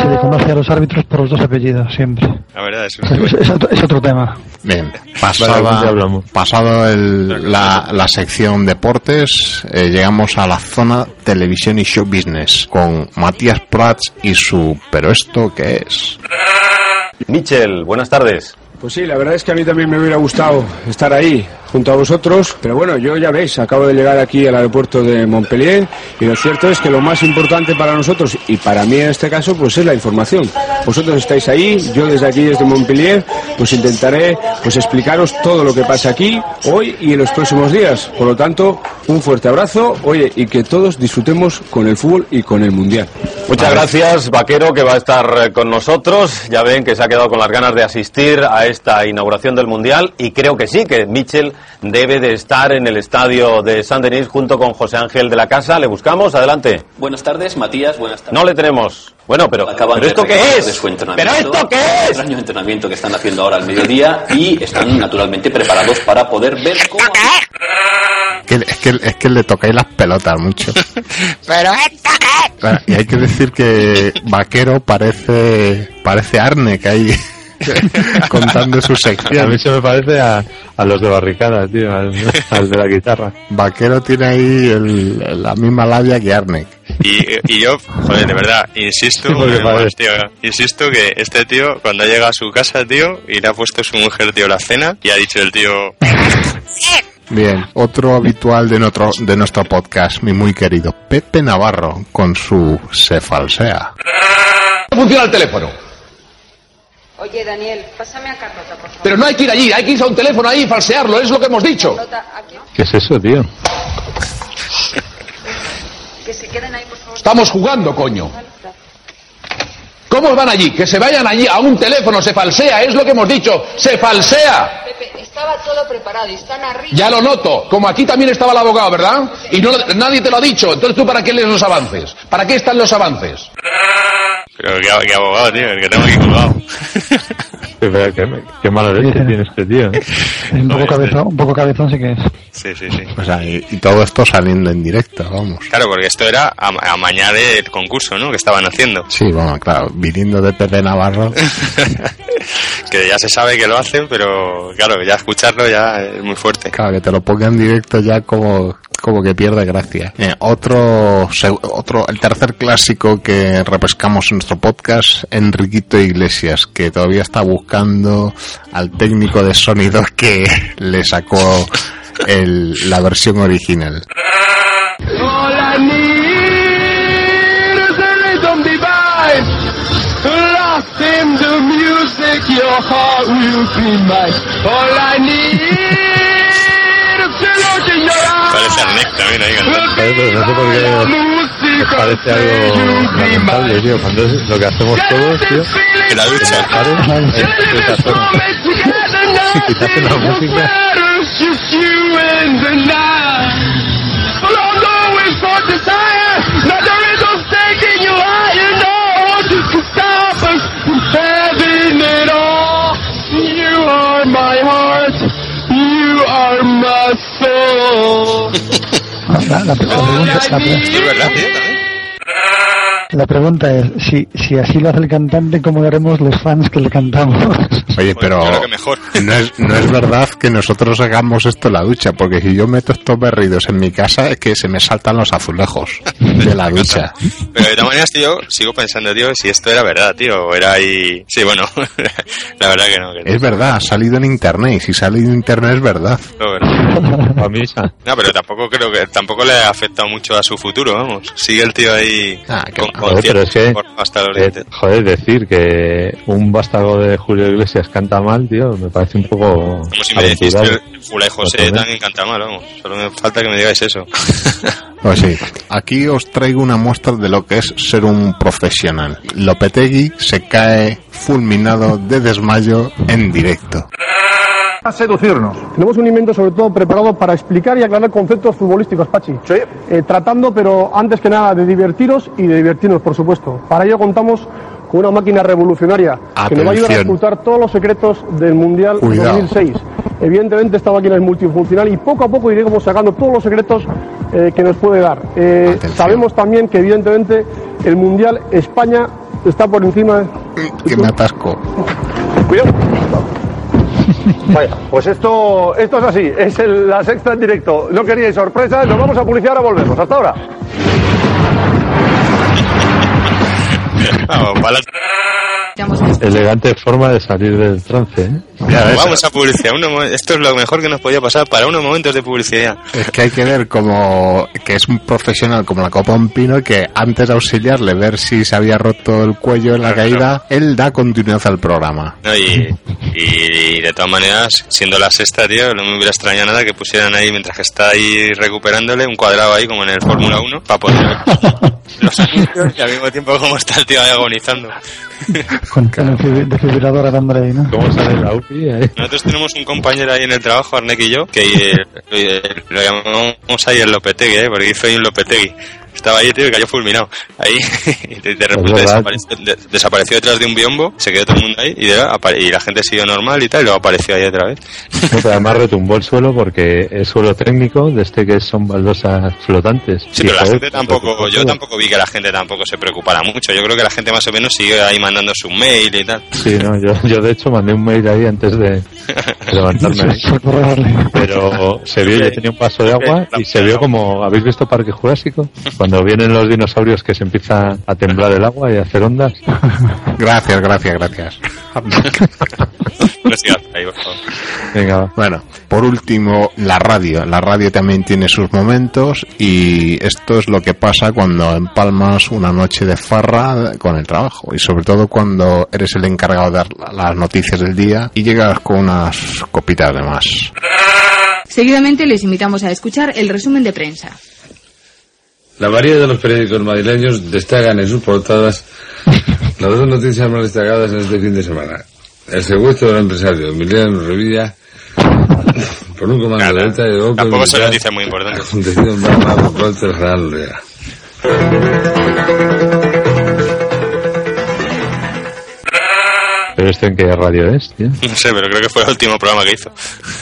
se le conoce a los árbitros por los dos apellidos, siempre. La verdad, es Es, es otro, es otro tema. Bien, Vale, pasada, día hablamos. pasado el- la, la sección deportes, eh, llegamos a la zona televisión y show business con Matías Prats y su ¿Pero esto qué es? Michel, buenas tardes. Pues sí, la verdad es que a mí también me hubiera gustado estar ahí junto a vosotros, pero bueno, yo ya veis, acabo de llegar aquí al aeropuerto de Montpellier y lo cierto es que lo más importante para nosotros y para mí en este caso pues es la información. Vosotros estáis ahí, yo desde aquí desde Montpellier pues intentaré pues explicaros todo lo que pasa aquí hoy y en los próximos días. Por lo tanto, un fuerte abrazo, oye, y que todos disfrutemos con el fútbol y con el mundial. Muchas gracias, Vaquero, que va a estar eh, con nosotros. Ya ven que se ha quedado con las ganas de asistir a esta inauguración del Mundial y creo que sí, que Michel debe de estar en el estadio de San Denis junto con José Ángel de la Casa. ¿Le buscamos? Adelante. Buenas tardes, Matías. Buenas tardes. No le tenemos. Bueno, pero, Acaban ¿pero de esto qué es? de su ¿Pero entrenamiento, esto qué un es? extraño entrenamiento que están haciendo ahora al mediodía y están naturalmente preparados para poder ver cómo... Que, es, que, es que le tocáis las pelotas mucho. [LAUGHS] Pero esto qué Claro, y hay que decir que Vaquero parece parece Arne que hay [LAUGHS] contando su A sección. mí se me parece a, a los de barricada, tío, al, [LAUGHS] al de la guitarra. Vaquero tiene ahí el- la misma labia que Arne. Y, y yo, joder, de verdad, insisto, Sí, tío, insisto que este tío, cuando llega a su casa, tío, y le ha puesto su mujer, tío, la cena, y ha dicho el tío, [LAUGHS] Bien, otro habitual de nuestro, de nuestro podcast, mi muy querido Pepe Navarro, con su Se Falsea. funciona el teléfono. Oye, Daniel, pásame a Carlota, por favor. Pero no hay que ir allí, hay que irse a un teléfono ahí y falsearlo, es lo que hemos dicho. Carlota, aquí. ¿Qué es eso, tío? Que se queden ahí, por favor. Estamos jugando, coño. ¿Cómo van allí? Que se vayan allí a un teléfono, se falsea, es lo que hemos dicho, se falsea. Pepe, estaba todo preparado y están arriba. Ya lo noto, como aquí también estaba el abogado, ¿verdad? Y no, lo- nadie te lo ha dicho, entonces tú para qué lees los avances? ¿Para qué están los avances? pero qué, qué abogado, tío, el que tengo aquí colgado. [LAUGHS] Qué, qué, qué mala leche tiene este tío. ¿eh? [LAUGHS] Un poco cabezón, un poco cabezón sí que es. Sí, sí, sí. O sea, y, y todo esto saliendo en directo, vamos. Claro, porque esto era a, a mañana del concurso, ¿no? Que estaban haciendo. Sí, bueno, claro, viniendo de Pepe Navarro. [LAUGHS] que ya se sabe que lo hacen, pero claro, ya escucharlo ya es muy fuerte. Claro, que te lo pongan en directo ya como, como que pierde gracia. Eh, otro, otro, el tercer clásico que repescamos en nuestro podcast, Enriquito Iglesias, que todavía está buscando al técnico de sonido que le sacó el, la versión original. All heart will be mine. All I need is to look in your eyes. Parece Arnett también ahí cantando. Joder, pero no sé por qué me parece algo lamentable, tío. Cuando es lo que hacemos todos, tío. En la ducha. Es. Quitarte la música. Just you and the night. Although it's for desire, not the rhythm's taking you higher, soul. La, la- la pregunta, la Es verdad, tío, también. La pregunta es, si, si así lo hace el cantante, ¿cómo haremos los fans que le cantamos? Oye, pero claro que mejor. [LAUGHS] no es, no es verdad que nosotros hagamos esto en la ducha, porque si yo meto estos berridos en mi casa es que se me saltan los azulejos de la [LAUGHS] ducha. Pero de todas maneras, tío, sigo pensando, tío, si esto era verdad, tío, o era ahí... Sí, bueno, [LAUGHS] la verdad que no. Que no. Es verdad, ha salido en internet, y si sale en internet es verdad. No, pero-. No, pero tampoco creo que tampoco le ha afectado mucho a su futuro, vamos. Sigue el tío ahí Ah, con. Joder, pero es que, hasta los eh, joder, decir que un vástago de Julio Iglesias canta mal, tío, me parece un poco Como si me decís que aventurado. el Ula y José también canta mal, vamos. Solo me falta que me digáis eso. [LAUGHS] Pues sí, aquí os traigo una muestra de lo que es ser un profesional. Lopetegui se cae fulminado de desmayo en directo. A seducirnos. Tenemos un invento sobre todo preparado para explicar y aclarar conceptos futbolísticos, Pachi. Sí. tratando, pero antes que nada, de divertiros y de divertirnos, por supuesto. Para ello contamos con una máquina revolucionaria que nos va a ayudar a ocultar todos los secretos del Mundial Cuidado. 2006. Evidentemente esta máquina es multifuncional y poco a poco iremos sacando todos los secretos eh, que nos puede dar. Eh, sabemos también que evidentemente el Mundial España está por encima de... Que me atasco. Cuidado. Vaya, pues esto, esto es así, es el- la sexta en directo. No queríais sorpresas, nos vamos a publicidad, ahora volvemos. Hasta ahora. Elegante forma de salir del trance, ¿eh? Vamos a publicidad. Uno esto es lo mejor que nos podía pasar para unos momentos de publicidad. Es que hay que ver como que es un profesional como la Copa un Pino que antes de auxiliarle, ver si se había roto el cuello en la caída, él da continuidad al programa. No, y, y de todas maneras, siendo la sexta, tío, no me hubiera extrañado nada que pusieran ahí, mientras que está ahí recuperándole, un cuadrado ahí, como en el Fórmula 1, para poner [LAUGHS] los anuncios y al mismo tiempo como está el tío ahí agonizando. Con el desfibri- desfibrilador dándole ahí, ¿no? ¿Cómo sale la? Nosotros tenemos un compañero ahí en el trabajo, Arnek y yo, que eh, eh, lo llamamos ahí el Lopetegui, ¿eh? porque hizo un Lopetegui. Estaba ahí, tío, y cayó fulminado. Ahí, y [LAUGHS] de, de repente desapareció, de- desapareció detrás de un biombo, se quedó todo el mundo ahí, y, de- y la gente siguió normal y tal, y luego apareció ahí otra vez. Además retumbó el suelo porque es suelo técnico de este que son baldosas flotantes. Sí, pero la joder, gente tampoco, yo tampoco vi que la gente tampoco se preocupara mucho. Yo creo que la gente más o menos siguió ahí mandando su mail y tal. Sí, no, yo, yo de hecho mandé un mail ahí antes de, levantarme. [LAUGHS] Pero se vio, yo tenía un vaso de agua y se vio como, ¿habéis visto Parque Jurásico? [LAUGHS] Cuando vienen los dinosaurios que se empieza a temblar el agua y a hacer ondas. [LAUGHS] Gracias, gracias, gracias. Venga. Bueno, por último, la radio. La radio también tiene sus momentos y esto es lo que pasa cuando empalmas una noche de farra con el trabajo y sobre todo cuando eres el encargado de dar las noticias del día y llegas con unas copitas de más. Seguidamente les invitamos a escuchar el resumen de prensa. La mayoría de los periódicos madrileños destacan en sus portadas las dos noticias más destacadas en este fin de semana. El secuestro del empresario Emiliano Revilla por un comando de alta de Opel Tampoco militar noticias muy importantes. acontecido en Barma por parte del general ¿Pero esto en qué radio es, tío? No sé, pero creo que fue el último programa que hizo.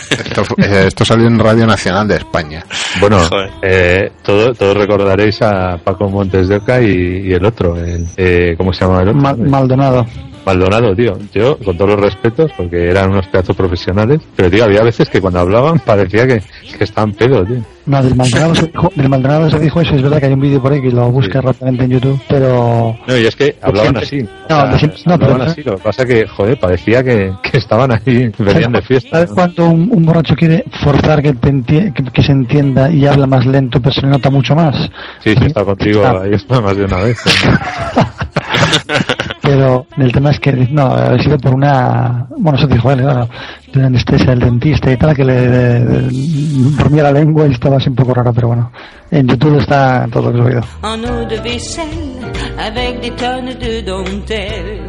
Esto, eh, esto salió en Radio Nacional de España. Bueno, eh, todo- todos recordaréis a Paco Montes de Oca y, y el otro, el, eh, ¿cómo se llama el otro? Ma- Maldonado. Maldonado, tío. Yo, con todos los respetos, porque eran unos pedazos profesionales, pero, tío, había veces que cuando hablaban [LAUGHS] parecía que, que estaban pedos, tío. No, del Maldonado, se dijo, del Maldonado se dijo eso, es verdad que hay un vídeo por ahí que lo busca rápidamente en YouTube, pero... No, y es que hablaban así. No, O sea, siempre- no, hablaban pero- así. Lo que pasa que, joder, parecía que, que estaban ahí, venían de fiesta. ¿Sabes cuánto un, un borracho quiere forzar que, te enti- que, que se entienda y habla más lento, pero se le nota mucho más? Sí, sí, está contigo Ah. ahí está [LAUGHS] más de una vez. [LAUGHS] Pero el tema es que, no, ha sido por una, bueno, eso dijo él, claro, de una anestesia del dentista y tal, que le, dormía la lengua y estaba así un poco raro, pero bueno, en YouTube está todo lo que he oído. En eau de vaisselle avec des tonnes de dentelle.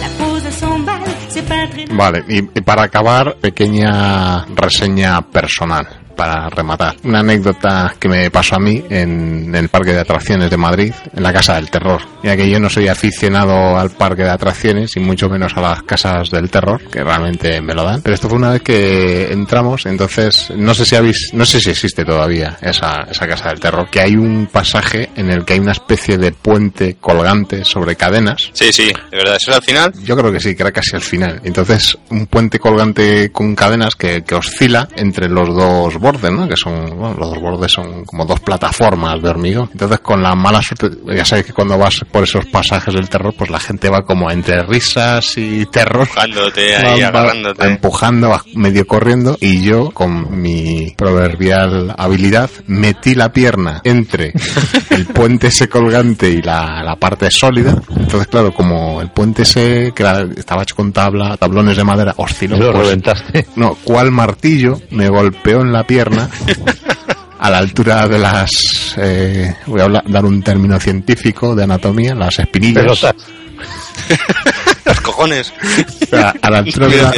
La pose à 100 balles, c'est pas très Vale, y, y para acabar, pequeña reseña personal. Para rematar, una anécdota que me pasó a mí en el parque de atracciones de Madrid, en la Casa del Terror. Ya que yo no soy aficionado al parque de atracciones y mucho menos a las casas del terror, que realmente me lo dan. Pero esto fue una vez que entramos, entonces no sé si habéis, no sé si existe todavía esa, esa Casa del Terror, que hay un pasaje en el que hay una especie de puente colgante sobre cadenas Sí, sí, de verdad, eso es al final. yo creo que sí, que era casi al final. Entonces, un puente colgante con cadenas que, que oscila entre los dos bordes, ¿no? Que son, bueno, los dos bordes son como dos plataformas de hormigón. Entonces, con la mala suerte, ya sabes que cuando vas por esos pasajes del terror, pues la gente va como entre risas y terror. Empujándote [LAUGHS] ahí, va- va agarrándote. empujando, va medio corriendo y yo con mi proverbial habilidad metí la pierna entre [LAUGHS] el puente ese colgante y la, la parte sólida. Entonces, claro, como el puente ese que era- estaba hecho con tabla, tablones de madera, osciló. Lo pues, reventaste. no, cual martillo me golpeó en la pierna a la altura de las, eh, voy a hablar- dar un término científico de anatomía, las espinillas. [LAUGHS] A, la altura de la-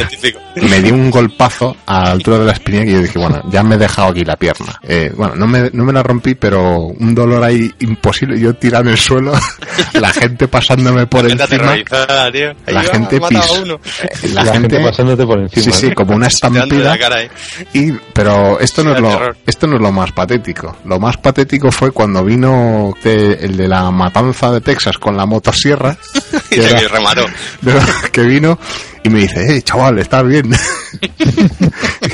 me dio un golpazo a la altura de la espinilla que yo dije, bueno, ya me he dejado aquí la pierna. Eh, bueno, no me, no me la rompí, pero un dolor ahí imposible. Yo tirado en el suelo, [LAUGHS] la gente pasándome por encima. tío. La gente pis- uno. [LAUGHS] La, La gente, gente pasándote por encima, Sí, sí, ¿no? como una [LAUGHS] estampida. la cara, eh. Y, pero esto no, es lo, terror. esto no es lo más patético. Lo más patético fue cuando vino de- el de la matanza de Texas con la motosierra. Y se remató. de- [LAUGHS] que vino y me dice, eh, chaval, ¿estás bien? [LAUGHS]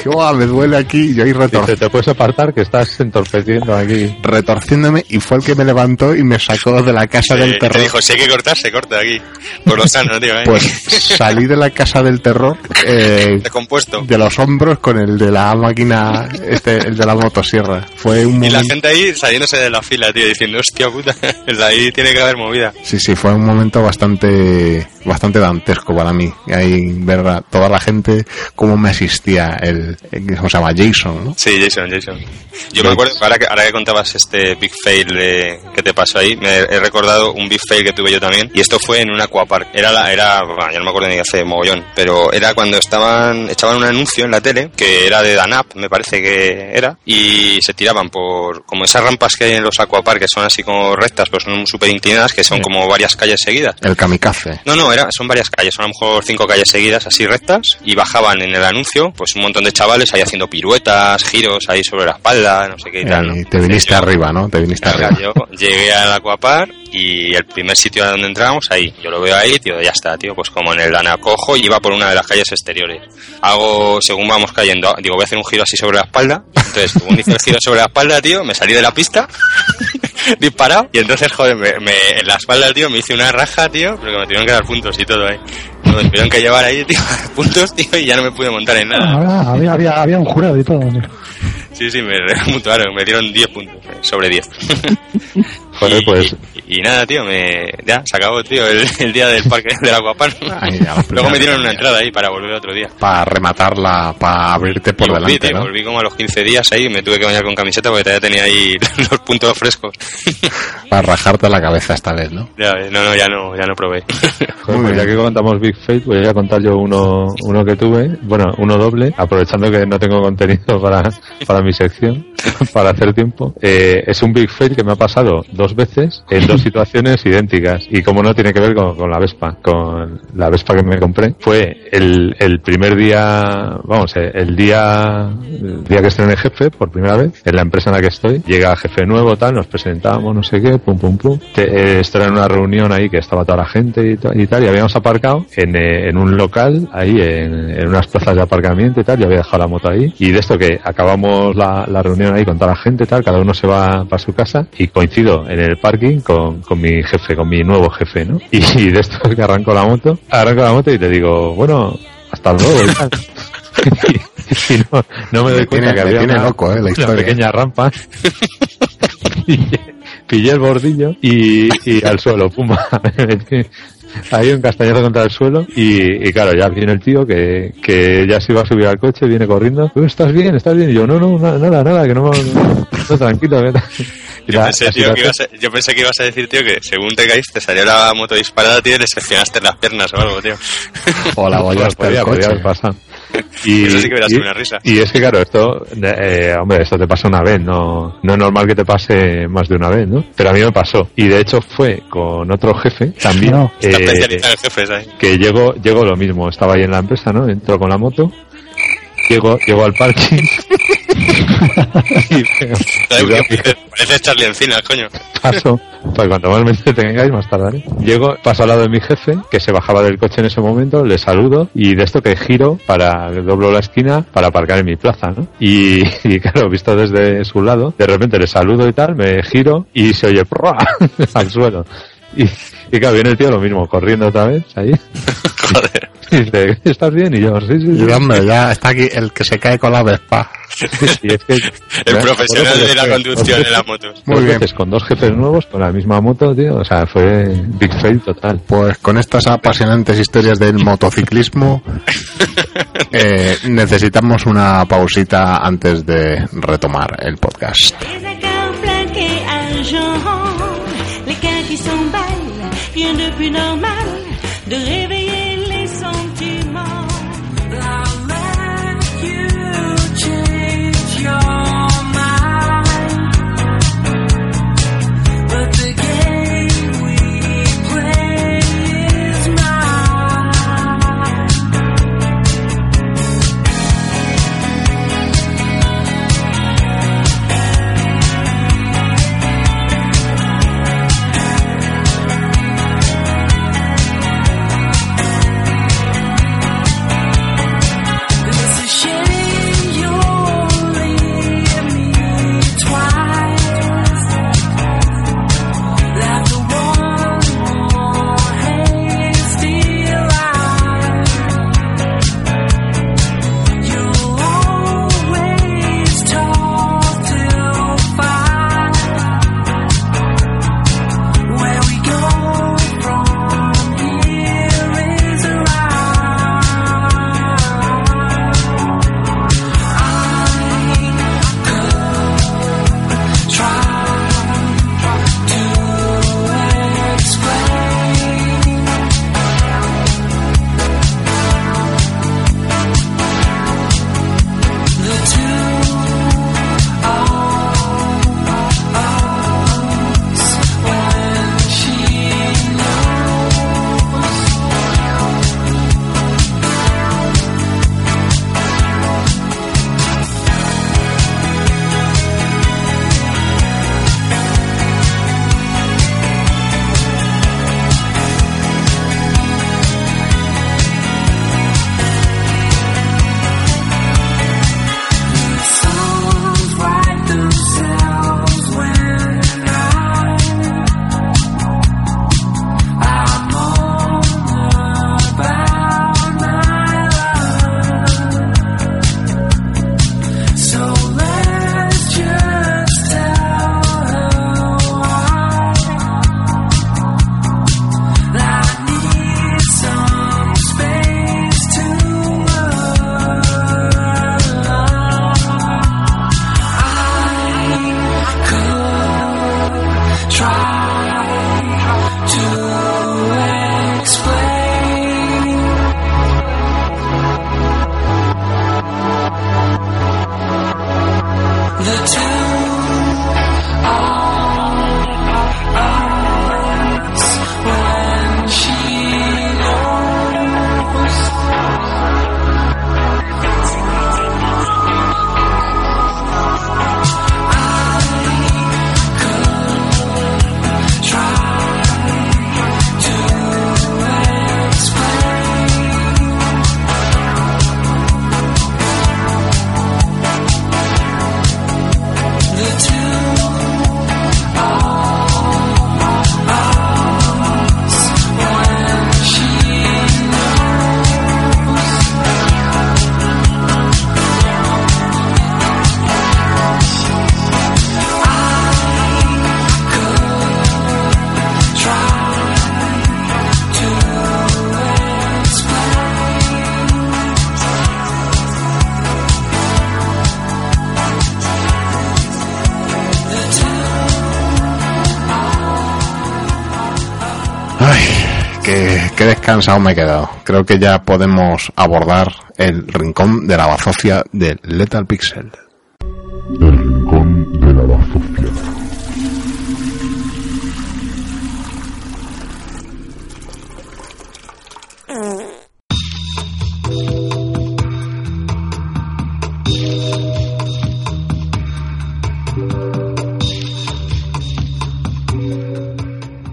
dije, "Buah, me duele aquí. Y yo ahí retor- Dice, te puedes apartar que estás entorpeciendo aquí. retorciéndome y fue el que me levantó y me sacó de la casa del Eh, te terror. dijo, si hay que cortar, se corta aquí. Por lo sano, tío. ¿eh? Pues salí de la casa del terror eh, Descompuesto. de los hombros con el de la máquina, este, el de la motosierra. Fue un Y la gente ahí saliéndose de la fila, tío, diciendo, hostia puta, [LAUGHS] ahí tiene que haber movida. Sí, sí, fue un momento bastante bastante dantesco para mí. Ahí ver a toda la gente cómo me asistía el, el- ¿cómo se llama? Jason, ¿no? Sí, Jason, Jason. Yo me acuerdo, ahora que, ahora que contabas este big fail de, que te pasó ahí, me he recordado un big fail que tuve yo también. Y esto fue en un aquapark. Era, la, era bueno, ya no me acuerdo ni hace mogollón, pero era cuando estaban, echaban un anuncio en la tele, que era de Danap, me parece que era, y se tiraban por, como esas rampas que hay en los aquaparks, que son así como rectas, pues son súper inclinadas, que son como varias calles seguidas. El kamikaze. No, no, era, son varias calles, son a lo mejor cinco calles seguidas así rectas y bajaban en el anuncio pues un montón de chavales ahí haciendo piruetas, giros ahí sobre la espalda, no sé qué y tal, ¿no? Y te viniste arriba, ¿no? Te viniste arriba. yo llegué al Aquapar y el primer sitio a donde entramos, ahí. Yo lo veo ahí, tío, ya está, tío. Pues como en el anacojo y iba por una de las calles exteriores. Hago, según vamos cayendo, digo, voy a hacer un giro así sobre la espalda. Entonces, según hice el giro sobre la espalda, tío, me salí de la pista, disparado. Y entonces, joder, me, me- en la espalda, tío, me hice una raja, tío, pero que me tuvieron que dar puntos y todo ahí. Me tuvieron que llevar ahí, [LAUGHS] tío, puntos, tío, y ya no me pude montar en nada. Había, había, había un jurado y todo. tío. Sí, sí, me [LAUGHS] remutuaron, me dieron 10 puntos eh, sobre 10. [LAUGHS] Joder, y, pues y, y nada, tío, me, ya se acabó, tío, el, el día del parque del los [LAUGHS] Luego me dieron una entrada ahí para volver otro día. Para rematarla, para abrirte por y volví, delante, tío, ¿no? volví como a los 15 días ahí y me tuve que bañar con camiseta porque todavía tenía ahí [LAUGHS] los puntos frescos. [LAUGHS] Para rajarte la cabeza esta vez, ¿no? Ya, no, no, ya no, ya no probé. Joder, pues ya que contamos Big Fail, voy a contar yo uno, uno que tuve, bueno, uno doble, aprovechando que no tengo contenido para, para mi sección, para hacer tiempo. Eh, es un Big Fail que me ha pasado dos veces en dos [LAUGHS] situaciones idénticas. Y como no tiene que ver con, con la Vespa, con la Vespa que me compré. Fue el, el primer día, vamos, el día, el día que estrené jefe por primera vez en la empresa en la que estoy. Llega jefe nuevo, tal, nos presentamos, no sé qué, pum, pum, pum. Te- eh, en una reunión ahí que estaba toda la gente y, ta- y tal, y habíamos aparcado en, eh, en un local, ahí en, en unas plazas de aparcamiento y tal, yo había dejado la moto ahí. Y de esto que acabamos la, la reunión ahí con toda la gente y tal, cada uno se va para su casa y coincido en el parking con, con mi jefe, con mi nuevo jefe, ¿no? Y, y de esto que arranco la moto, arranco la moto y te digo, bueno, hasta luego [LAUGHS] y y, no, no me doy cuenta tiene- que había una, loco, eh, la una pequeña rampa. [LAUGHS] pillé, el bordillo y, y al suelo, pum, me metí ahí un castañazo contra el suelo y, y claro, ya viene el tío que, que ya se iba a subir al coche, viene corriendo, "Tú ¿estás bien? ¿Estás bien? Y yo, no, no, na- nada, nada, que no, no, no, tranquilo. que tal". Y Yo la- pensé, tío, que ibas a- yo pensé que ibas a decir, tío, que según te caíste, te salió la moto disparada, tío, y le seccionaste las piernas o algo, tío. O la [LAUGHS] podía, el podía coche. Pasado. Y, Eso sí que hubiera y- sido una risa. y es que claro, esto, eh, hombre, esto te pasa una vez, no, no es normal que te pase más de una vez, ¿no? Pero a mí me pasó. Y de hecho fue con otro jefe también. No. Eh, especializado el jefe, ¿sabes? que llegó, llegó lo mismo, estaba ahí en la empresa, ¿no? Entró con la moto, llegó, llegó al parking [LAUGHS] Parece Charlie Encinas, coño. paso, pues cuanto más me tengáis, más tardaré. Llego, paso al lado de mi jefe, que se bajaba del coche en ese momento, le saludo y de esto que giro para, doblo la esquina para aparcar en mi plaza, ¿no? Y, [LAUGHS] y claro, visto desde su lado, de repente le saludo y tal, me giro y se oye ¡prua! [LAUGHS] al suelo. Y, y claro, viene el tío lo mismo, corriendo otra vez ahí. [LAUGHS] Joder. Y dice, ¿estás bien? Y yo, sí, sí, sí. Y hombre, ya está aquí el que se cae con la Vespa. Es que- [LAUGHS] El profesional de la conducción de las [LAUGHS] motos. Muy bien. con dos jefes nuevos, con la misma moto, tío. O sea, fue big fail total. Pues con estas apasionantes historias del motociclismo, [LAUGHS] eh, necesitamos una pausita antes de retomar el podcast. cansado me he quedado. Creo que ya podemos abordar el rincón de la bazofia de Lethal Pixel. El rincón de la bazofia.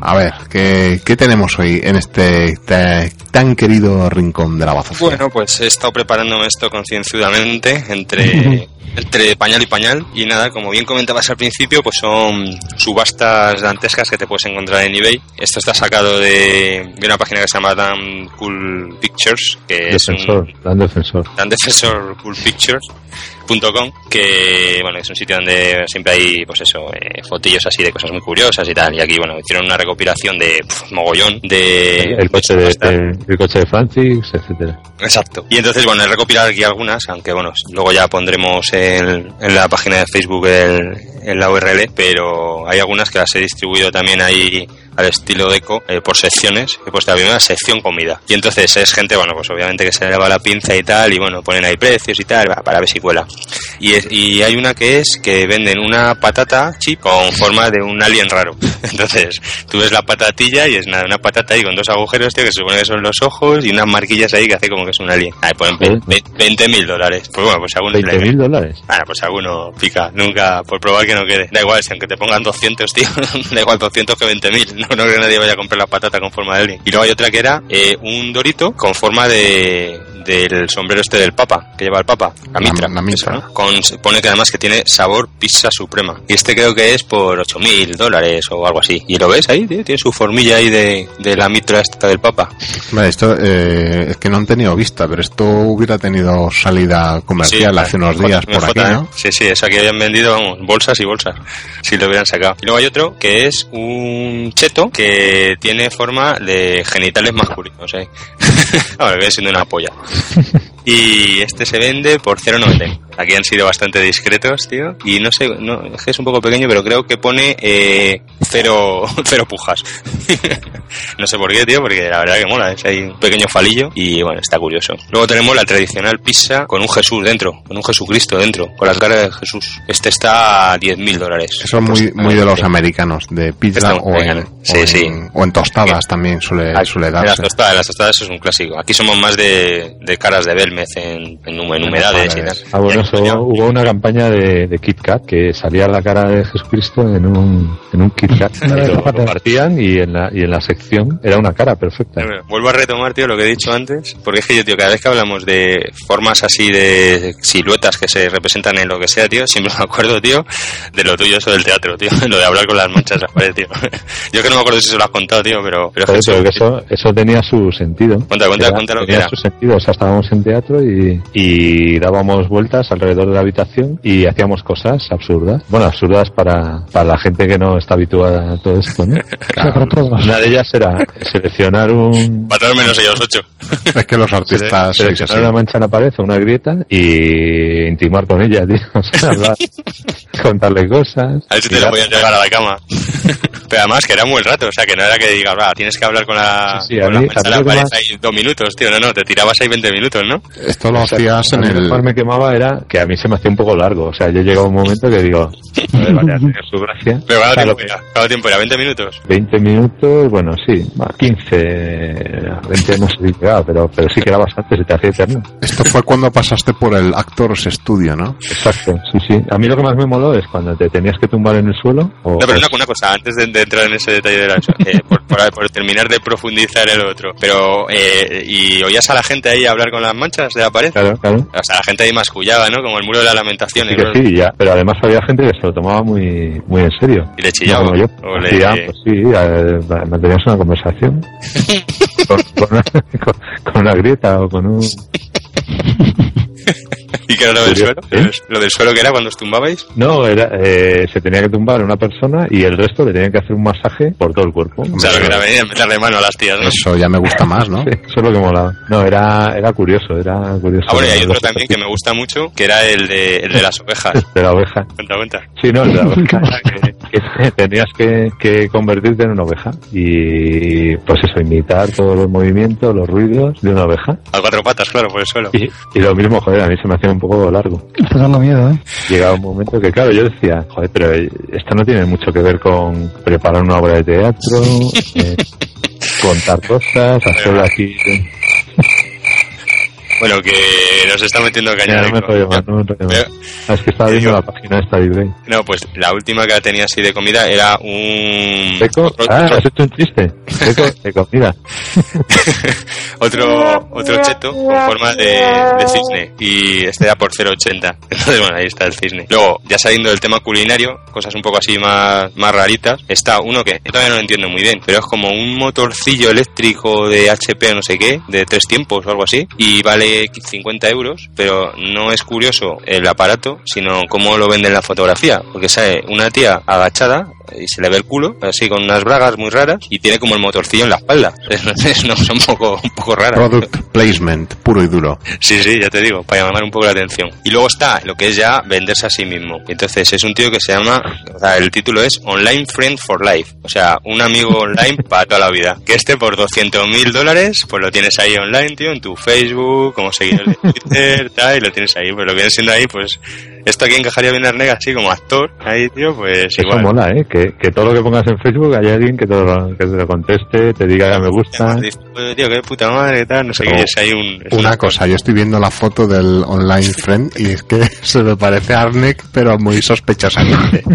A ver, ¿qué, qué tenemos hoy en este ta- tan querido rincón de la bazofia? Bueno, pues he estado preparándome esto concienzudamente entre, [LAUGHS] entre pañal y pañal. Y nada, como bien comentabas al principio, pues son subastas dantescas que te puedes encontrar en eBay. Esto está sacado de, de una página que se llama Dan Cool Pictures, que es un, Defensor, Dan Defensor. Dan Defensor Cool Pictures. .com, que bueno es un sitio donde siempre hay pues eso eh, fotillos así de cosas muy curiosas y tal y aquí bueno hicieron una recopilación de mogollón de El coche de, de- el coche de Francis, etcétera. Exacto. Y entonces, bueno, he recopilado aquí algunas, aunque bueno, luego ya pondremos en, en la página de Facebook el, en la URL, pero hay algunas que las he distribuido también ahí al estilo deco eh, por secciones. He puesto la primera sección comida. Y entonces es gente, bueno, pues obviamente que se le va la pinza y tal, y bueno, ponen ahí precios y tal, para ver si cuela. Y, es- y hay una que es que venden una patata chip con forma de un alien raro. [LAUGHS] Entonces, tú ves la patatilla y es nada, una patata ahí con dos agujeros, tío, que se supone que son los ojos y unas marquillas ahí que hace como que es un alien. Ahí ponen 20 mil dólares. Pues bueno, pues alguno... 20 mil dólares. Bueno, pues alguno pica, nunca, por probar que no quede. Da igual, si aunque te pongan 200, tío, [LAUGHS] da igual 200 que 20 mil. [LAUGHS] No, creo que nadie vaya a comprar la patata con forma de alien. Y luego hay otra que era eh, un dorito con forma de del sombrero este del papa, que lleva el papa, la mitra. eso, ¿no? Con, pone que además que tiene sabor pizza suprema. Y este creo que es por 8 mil dólares o algo así. Y lo ves ahí, tío, tiene su formilla ahí de, de la mitra esta del papa. Vale, esto eh, es que no han tenido vista, pero esto hubiera tenido salida comercial Sí, hace unos J- días por J, aquí, ¿eh? ¿no? Sí, sí, eso aquí habían vendido, vamos, bolsas y bolsas, [LAUGHS] si lo hubieran sacado. Y luego hay otro que es un cheto que tiene forma de genitales masculinos, ¿eh? [LAUGHS] Ahora, viene siendo una polla. [LAUGHS] Y este se vende por 0,90. Aquí han sido bastante discretos, tío. Y no sé, no, es un poco pequeño, pero creo que pone eh, cero, [LAUGHS] cero pujas. [LAUGHS] no sé por qué, tío, porque la verdad que mola. Es ahí un pequeño falillo y bueno, está curioso. Luego tenemos la tradicional pizza con un Jesús dentro, con un Jesucristo dentro, con la cara de Jesús. Este está a 10.000 dólares. Eso es muy, muy de los americanos, de pizza o en, americano. o Sí, en- sí. o en tostadas también suele, suele En las darse. tostadas, en las tostadas es un clásico. Aquí somos más de, de caras de Belmez en, en, en humedades y tal. Ah, bueno, eso, hubo una campaña de, de Kit Kat que salía la cara de Jesucristo en un, en un Kit Kat. [LAUGHS] Lo, zapatos. lo partían y en, la, y en la sección era una cara perfecta. Vuelvo a retomar, tío, lo que he dicho antes, porque es que yo, tío, cada vez que hablamos de formas así de siluetas que se representan en lo que sea, tío, siempre [LAUGHS] me acuerdo, tío, de lo tuyo, eso del teatro, tío, [LAUGHS] lo de hablar con las manchas de la pared, tío. Yo que no me acuerdo si se lo has contado, tío, pero... pero Joder, es que pero que eso- eso, eso tenía su sentido. Cuenta, cuenta, cuenta lo que tenía era. su sentido. O sea, estábamos en teatro y, y dábamos vueltas alrededor de la habitación y hacíamos cosas absurdas. Bueno, absurdas para, para la gente que no está habituada a todo esto, ¿no? [LAUGHS] todos. Una de ellas era seleccionar un... Matar menos ellos ocho. [LAUGHS] Es que los artistas seleccionar una mancha en la pared o una grieta y intimar con ella, [LAUGHS] tío. O sea, hablar, contarle cosas. A ver si te lo tirar- podías llegar a la cama. Pero además que era muy rato, o sea que no era que digas, tienes que hablar con la, Sí, sí, a con la mí- mancha a la pared más- ahí dos minutos, tío, no, no, te tirabas ahí 20 minutos, ¿no? Esto lo O sea, hacías en mí lo que el... más me quemaba era que a mí se me hacía un poco largo. O sea, yo llegaba un momento que digo, joder, vale, a tener su gracia. Pero O ¿cuánto sea, lo tiempo era? ¿Cuánto tiempo era? ¿20 minutos? 20 minutos, bueno, sí, va, 15, 20 no sé si llegaba, pero, pero sí que era bastante, se te hacía eterno. Esto fue cuando pasaste por el Actors Studio, ¿no? Exacto, sí, sí. A mí lo que más me moló es cuando te tenías que tumbar en el suelo. O, No, pero una, una cosa, antes de, de entrar en ese detalle de la eh, por, por- por terminar de profundizar el otro, pero, eh, ¿y oías a la gente ahí hablar con las manchas de la pared? Claro, claro. O sea, la gente ahí mascullaba, ¿no? Como el muro de la lamentación. Sí que sí, ya, pero además había gente que se lo tomaba muy, muy en serio. Y le chillaba. No como yo. O le- Hacía, pues sí, manteníamos una conversación [LAUGHS] con, con una, [LAUGHS] con- con una grieta o con un... [LAUGHS] ¿Y qué era lo del suelo? ¿Lo del suelo que era cuando os tumbabais? No, era, eh, se tenía que tumbar una persona y el resto le tenían que hacer un masaje por todo el cuerpo. O sea, lo que era venir a meterle mano a las tías, ¿no? Eso ya me gusta más, ¿no? [LAUGHS] Sí, eso es lo que molaba. No, era, era curioso, era curioso. Ah, bueno, y hay otro también que me gusta mucho, que era el de, el de las ovejas. [LAUGHS] De la oveja. Cuenta, cuenta. Sí, no, el de la oveja [LAUGHS] que, que tenías que, que convertirte en una oveja y, pues eso, imitar todos los movimientos, los ruidos de una oveja. A cuatro patas, claro, por el suelo. Y, y lo mismo, joder, a mí se me hacía un poco largo. Estás dando miedo, ¿eh? Llegaba un momento que, claro, yo decía, joder, pero esto no tiene mucho que ver con preparar una obra de teatro, eh, contar cosas, hacerlo aquí. [LAUGHS] Bueno, que nos está metiendo caña. Ya, no me enrollo más, no me Es que estaba viendo la página esta eBay. No, pues la última que tenía así de comida era un... ¿Seco? otro- Ah, otro- has hecho un chiste. Seco [LAUGHS] de comida. [LAUGHS] otro, otro cheto con forma de, de cisne y este era por 0,80. Entonces, bueno, ahí está el cisne. Luego, ya saliendo del tema culinario, cosas un poco así más, más raritas, está uno que yo todavía no lo entiendo muy bien, pero es como un motorcillo eléctrico de HP no sé qué, de tres tiempos o algo así, y vale 50 euros, pero no es curioso el aparato, sino cómo lo venden en la fotografía, porque sale una tía agachada y se le ve el culo, así con unas bragas muy raras, y tiene como el motorcillo en la espalda. [LAUGHS] Entonces, no, son un poco, un poco raras. Product placement, puro y duro. Sí, sí, ya te digo, para llamar un poco la atención. Y luego está lo que es ya venderse a sí mismo. Entonces es un tío que se llama, o sea, el título es Online Friend for Life. O sea, un amigo online para toda la vida. Que este por 200 mil dólares, pues lo tienes ahí online, tío, en tu Facebook, como seguidor de Twitter, tal, y lo tienes ahí. Pues lo que viene siendo ahí, pues, esto aquí encajaría bien Arnega así como actor, ahí, tío, pues Eso igual. mola, ¿eh? Que, que todo lo que pongas en Facebook haya alguien que te lo, que te lo conteste, te diga que me gusta. Dices, "Joder, tío, qué puta madre, tal, no sé Pero qué, es ahí un... es Una cosa, yo estoy viendo la foto del online friend y es que [LAUGHS] se me parece a Arnek, pero muy sospechosamente. [LAUGHS]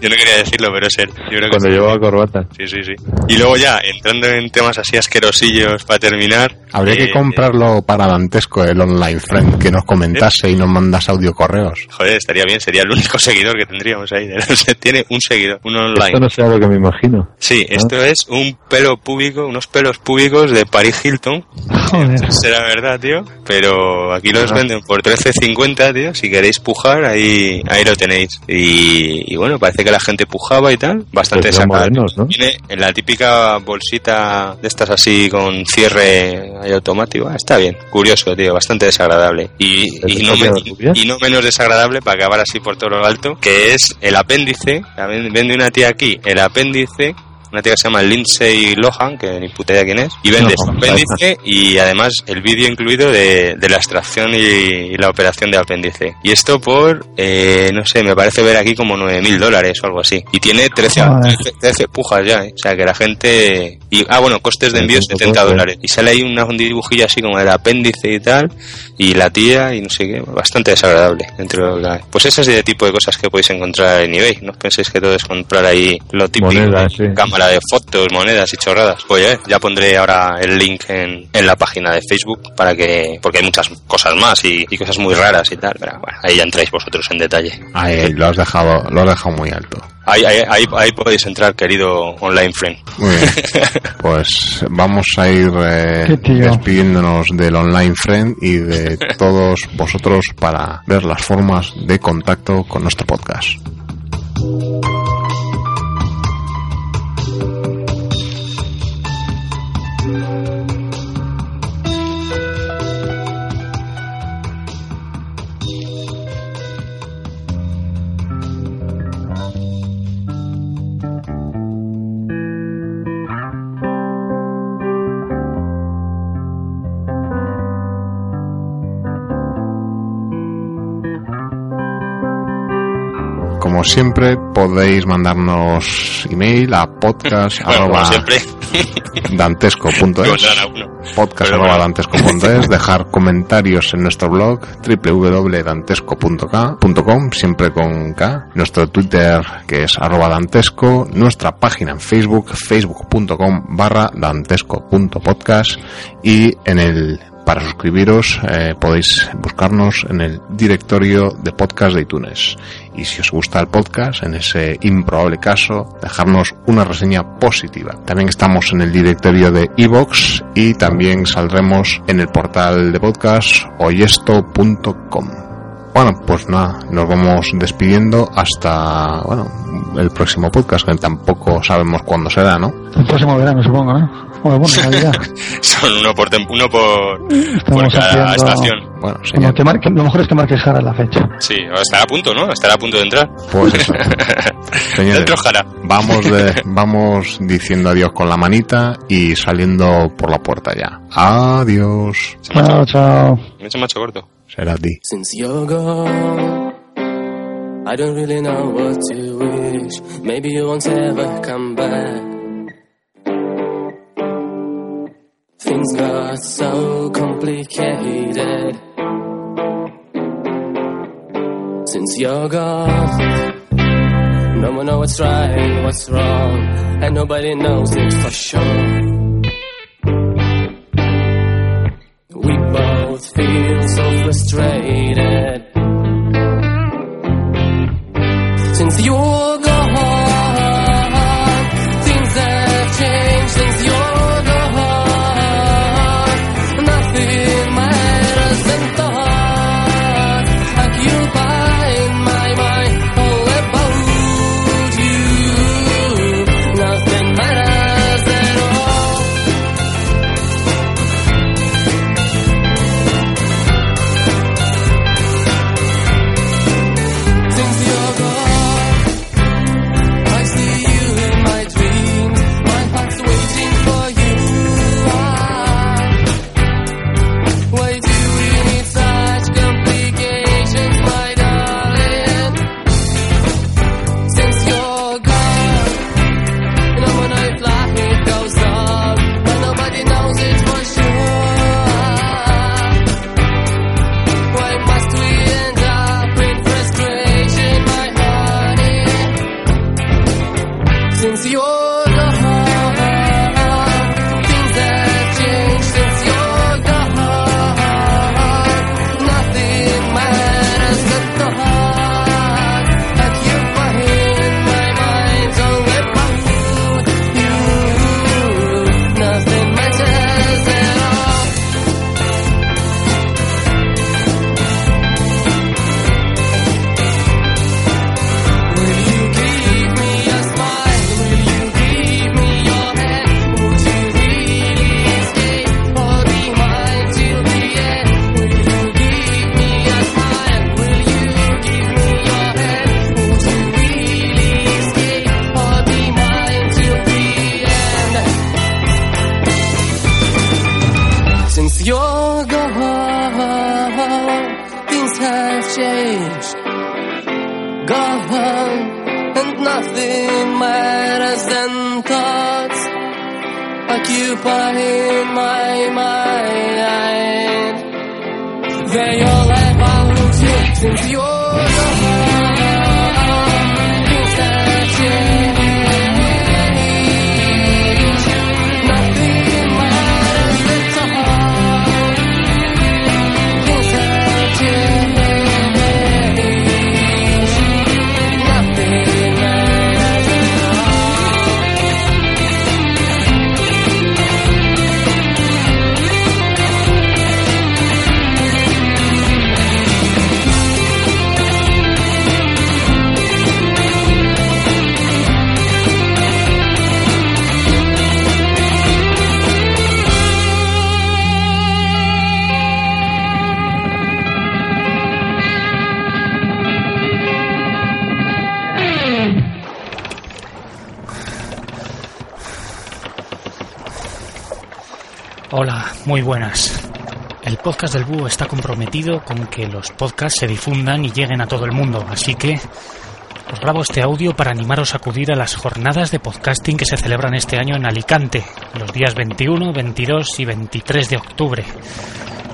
Yo no quería decirlo, pero es él. Yo creo que Cuando sí. llevaba corbata. Sí, sí, sí. Y luego ya, entrando en temas así asquerosillos para terminar. Habría que eh, comprarlo para Dantesco, el online friend, que nos comentase y nos mandas audio correos. Joder, estaría bien, sería el único [LAUGHS] seguidor que tendríamos ahí. [LAUGHS] Tiene un seguidor, un online. Esto no sea lo que me imagino. Sí, esto es un pelo púbico, unos pelos públicos de Paris Hilton. Joder. [LAUGHS] Será verdad, tío. Pero aquí los Ah. venden por 13.50, tío. Si queréis pujar, ahí, ahí lo tenéis. Y, y bueno, parece que la gente pujaba y tal. Bastante Pues modernos, ¿no? Viene en la típica bolsita de estas así con cierre automático. Ah, está bien, curioso, tío. Bastante desagradable. Y, y, no, me- y no menos desagradable para acabar así por todo lo alto, que es el apéndice. Vende una tía aquí el apéndice una tía que se llama Lindsay Lohan, que ni puta idea quién es, y vende No, apéndice y además el vídeo incluido de, de la extracción y, y la operación de apéndice. Y esto por, eh, no sé, me parece ver aquí como 9.000 dólares o algo así. Y tiene 13, Joder. 13, 13 pujas ya, ¿eh? o sea que la gente... Y, ah, bueno, costes de envío Sí, un 70 poco, dólares. Y sale ahí una, un dibujillo así como del apéndice y tal, y la tía y no sé qué, bastante desagradable. Dentro de la... Pues ese es el tipo de cosas que podéis encontrar en eBay. No penséis que todo es comprar ahí lo típico. Monedas, sí. Cámara de fotos, monedas y chorradas. Pues ya, ya pondré ahora el link en, en la página de Facebook para que, porque hay muchas cosas más y, y cosas muy raras y tal. Pero bueno, ahí ya entráis vosotros en detalle. Ahí, lo has dejado, lo has dejado muy alto. Ahí, ahí, ahí, ahí podéis entrar, querido online friend. Muy bien. [LAUGHS] Pues vamos a ir eh, despidiéndonos del online friend y de [LAUGHS] todos vosotros para ver las formas de contacto con nuestro podcast. Como siempre, podéis mandarnos email a podcast [LAUGHS] Bueno, arroba podcast Pero dantesco.es [LAUGHS] dejar comentarios en nuestro blog www.dantesco.com siempre con K. Nuestro Twitter que es arroba dantesco. Nuestra página en Facebook facebook.com barra dantesco.podcast y en el para suscribiros eh, podéis buscarnos en el directorio de podcast de iTunes y si os gusta el podcast, en ese improbable caso, dejarnos una reseña positiva. También estamos en el directorio de iVoox y también saldremos en el portal de podcast oyesto.com. Bueno, pues nada, nos vamos despidiendo hasta bueno, el próximo podcast, que tampoco sabemos cuándo será, ¿no? El próximo verano, supongo, ¿no? Bueno, bueno. [LAUGHS] Son uno por, uno por, por Estamos cada haciendo- estación. Bueno, que marque- lo mejor es que marques Jara la fecha. Sí, estará a punto, ¿no? Estará a punto de entrar. Pues eso. [LAUGHS] Señores, Dentro Jara. vamos, de, [LAUGHS] vamos diciendo adiós con la manita y saliendo por la puerta ya. Adiós. Chao, chao. Me he hecho macho corto. Since you're gone, I don't really know what to wish. Maybe you won't ever come back. things got so complicated. Since you're gone, no one knows what's right, what's wrong, and nobody knows it for sure. Both feel so frustrated. Since you're muy buenas. El podcast del Búho está comprometido con que los podcasts se difundan y lleguen a todo el mundo, así que os grabo este audio para animaros a acudir a las jornadas de podcasting que se celebran este año en Alicante, los días 21, 22 y 23 de octubre.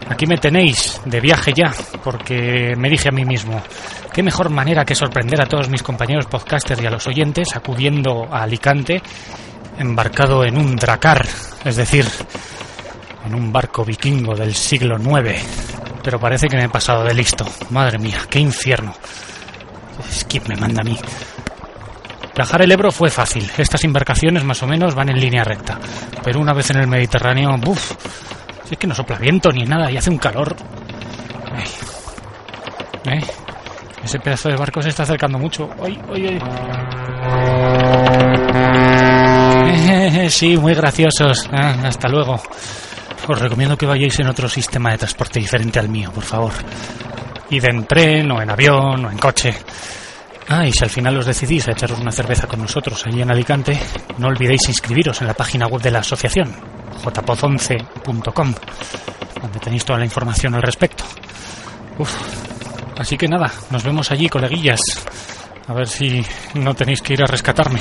Aquí me tenéis, de viaje ya, porque me dije a mí mismo, qué mejor manera que sorprender a todos mis compañeros podcasters y a los oyentes acudiendo a Alicante embarcado en un dracar, es decir, en un barco vikingo del siglo IX. Pero parece que me he pasado de listo. Madre mía, qué infierno. Skip me manda a mí. Viajar el Ebro fue fácil. Estas embarcaciones más o menos van en línea recta. Pero una vez en el Mediterráneo, ¡buf! Es que no sopla viento ni nada y hace un calor. ¿Eh? Ese pedazo de barco se está acercando mucho. ¡Ay, ay, ay! [LAUGHS] Sí, muy graciosos. Ah, hasta luego. Os recomiendo que vayáis en otro sistema de transporte diferente al mío, por favor. Id en tren, o en avión, o en coche. Ah, y si al final os decidís a echaros una cerveza con nosotros allí en Alicante, no olvidéis inscribiros en la página web de la asociación, jpoz11.com, donde tenéis toda la información al respecto. Uf. Así que nada, nos vemos allí, coleguillas. A ver si no tenéis que ir a rescatarme.